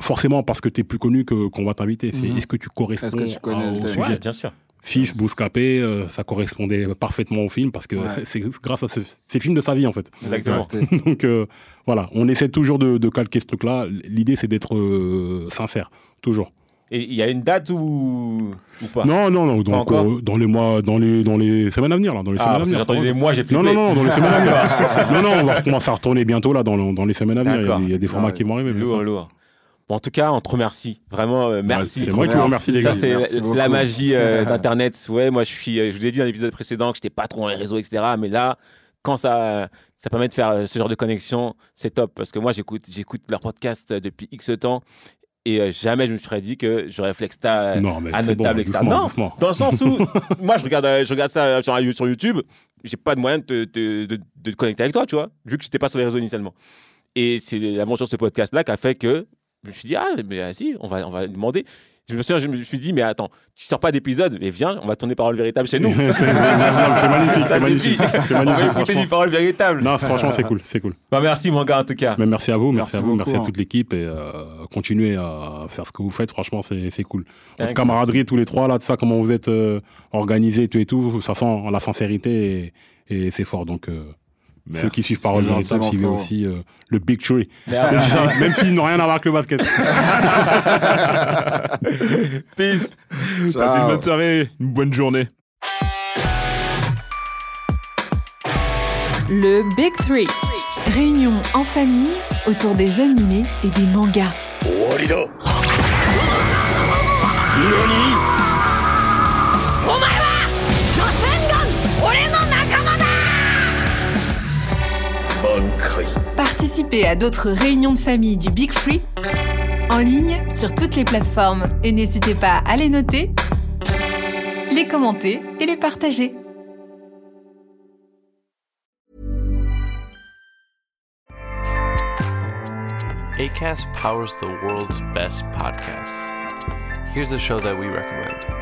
forcément parce que tu es plus connu que qu'on va t'inviter. C'est Mhm. est-ce que tu corresponds Est-ce que tu connais à- le au sujet? Ouais, bien sûr. Fif, Bouscapé, euh, ça correspondait parfaitement au film parce que Ouais. c'est grâce à ce, c'est le film de sa vie en fait. Exactement. Donc euh, voilà, on essaie toujours de, de calquer ce truc-là. L'idée c'est d'être euh, sincère, toujours. Et il y a une date ou, ou pas? Non, non, non. Donc euh, dans les mois, dans les dans les semaines à venir là, dans les Ah, semaines à que j'ai venir. entendu des mois, j'ai flippé. Non, non, non, dans les semaines à venir. non, non, on va commencer à retourner bientôt là dans, le- dans les semaines à venir. Il y a, y des formats Ah, qui vont arriver. Lourd, lourd. Bon, en tout cas, on te remercie. Vraiment, euh, merci. c'est moi qui vous remercie les gars. c'est Merci c'est beaucoup. la magie euh, d'Internet. Ouais, moi, je suis. euh, Je vous l'ai dit dans l'épisode précédent que j'étais pas trop dans les réseaux, etc. Mais là, quand ça, ça permet de faire ce genre de connexion, c'est top. Parce que moi, j'écoute, j'écoute leur podcast depuis X temps. Et euh, jamais je me serais dit que j'aurais euh, mais à notre bon, table, etc. Non, doucement. dans le sens où, moi, je regarde, euh, je regarde ça sur, un- sur YouTube. J'ai pas de moyen de, te- de, de te connecter avec toi, tu vois, vu que j'étais pas sur les réseaux initialement. Et c'est l'aventure de ce podcast-là qui a fait que je me suis dit, ah, mais vas-y, on va, on va demander. Je me, suis, je me suis dit, mais attends, tu sors pas d'épisode, mais viens, on va tourner Parole Véritable chez nous. c'est magnifique, c'est magnifique. on va écouter du Parole Véritable. Non, franchement, c'est cool, c'est cool. Bah, merci, mon gars, en tout cas. Mais merci à vous, merci, Merci à vous, merci à toute l'équipe et euh, continuez à faire ce que vous faites. Franchement, c'est cool. Votre camaraderie tous les trois là, de ça, comment vous êtes euh, organisés, tout et tout, ça sent la sincérité et, et c'est fort. Donc euh, ceux qui suivent Parole Véritable, suivez aussi euh, le Big Tree. Merci. Même si Même s'ils n'ont rien à voir avec le basket. Peace. Passez une bonne soirée, une bonne journée. Le Big Three. Réunion en famille autour des animés et des mangas. Participez à d'autres réunions de famille du Big Free en ligne sur toutes les plateformes et n'hésitez pas à les noter, les commenter et les partager. ACAST powers the world's best podcasts. Here's a show that we recommend.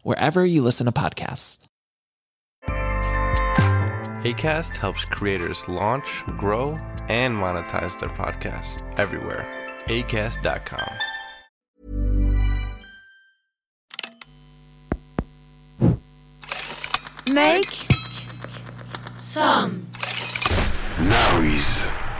wherever you listen to podcasts. ACAST helps creators launch, grow, and monetize their podcasts everywhere. ACAST.com. Make some noise.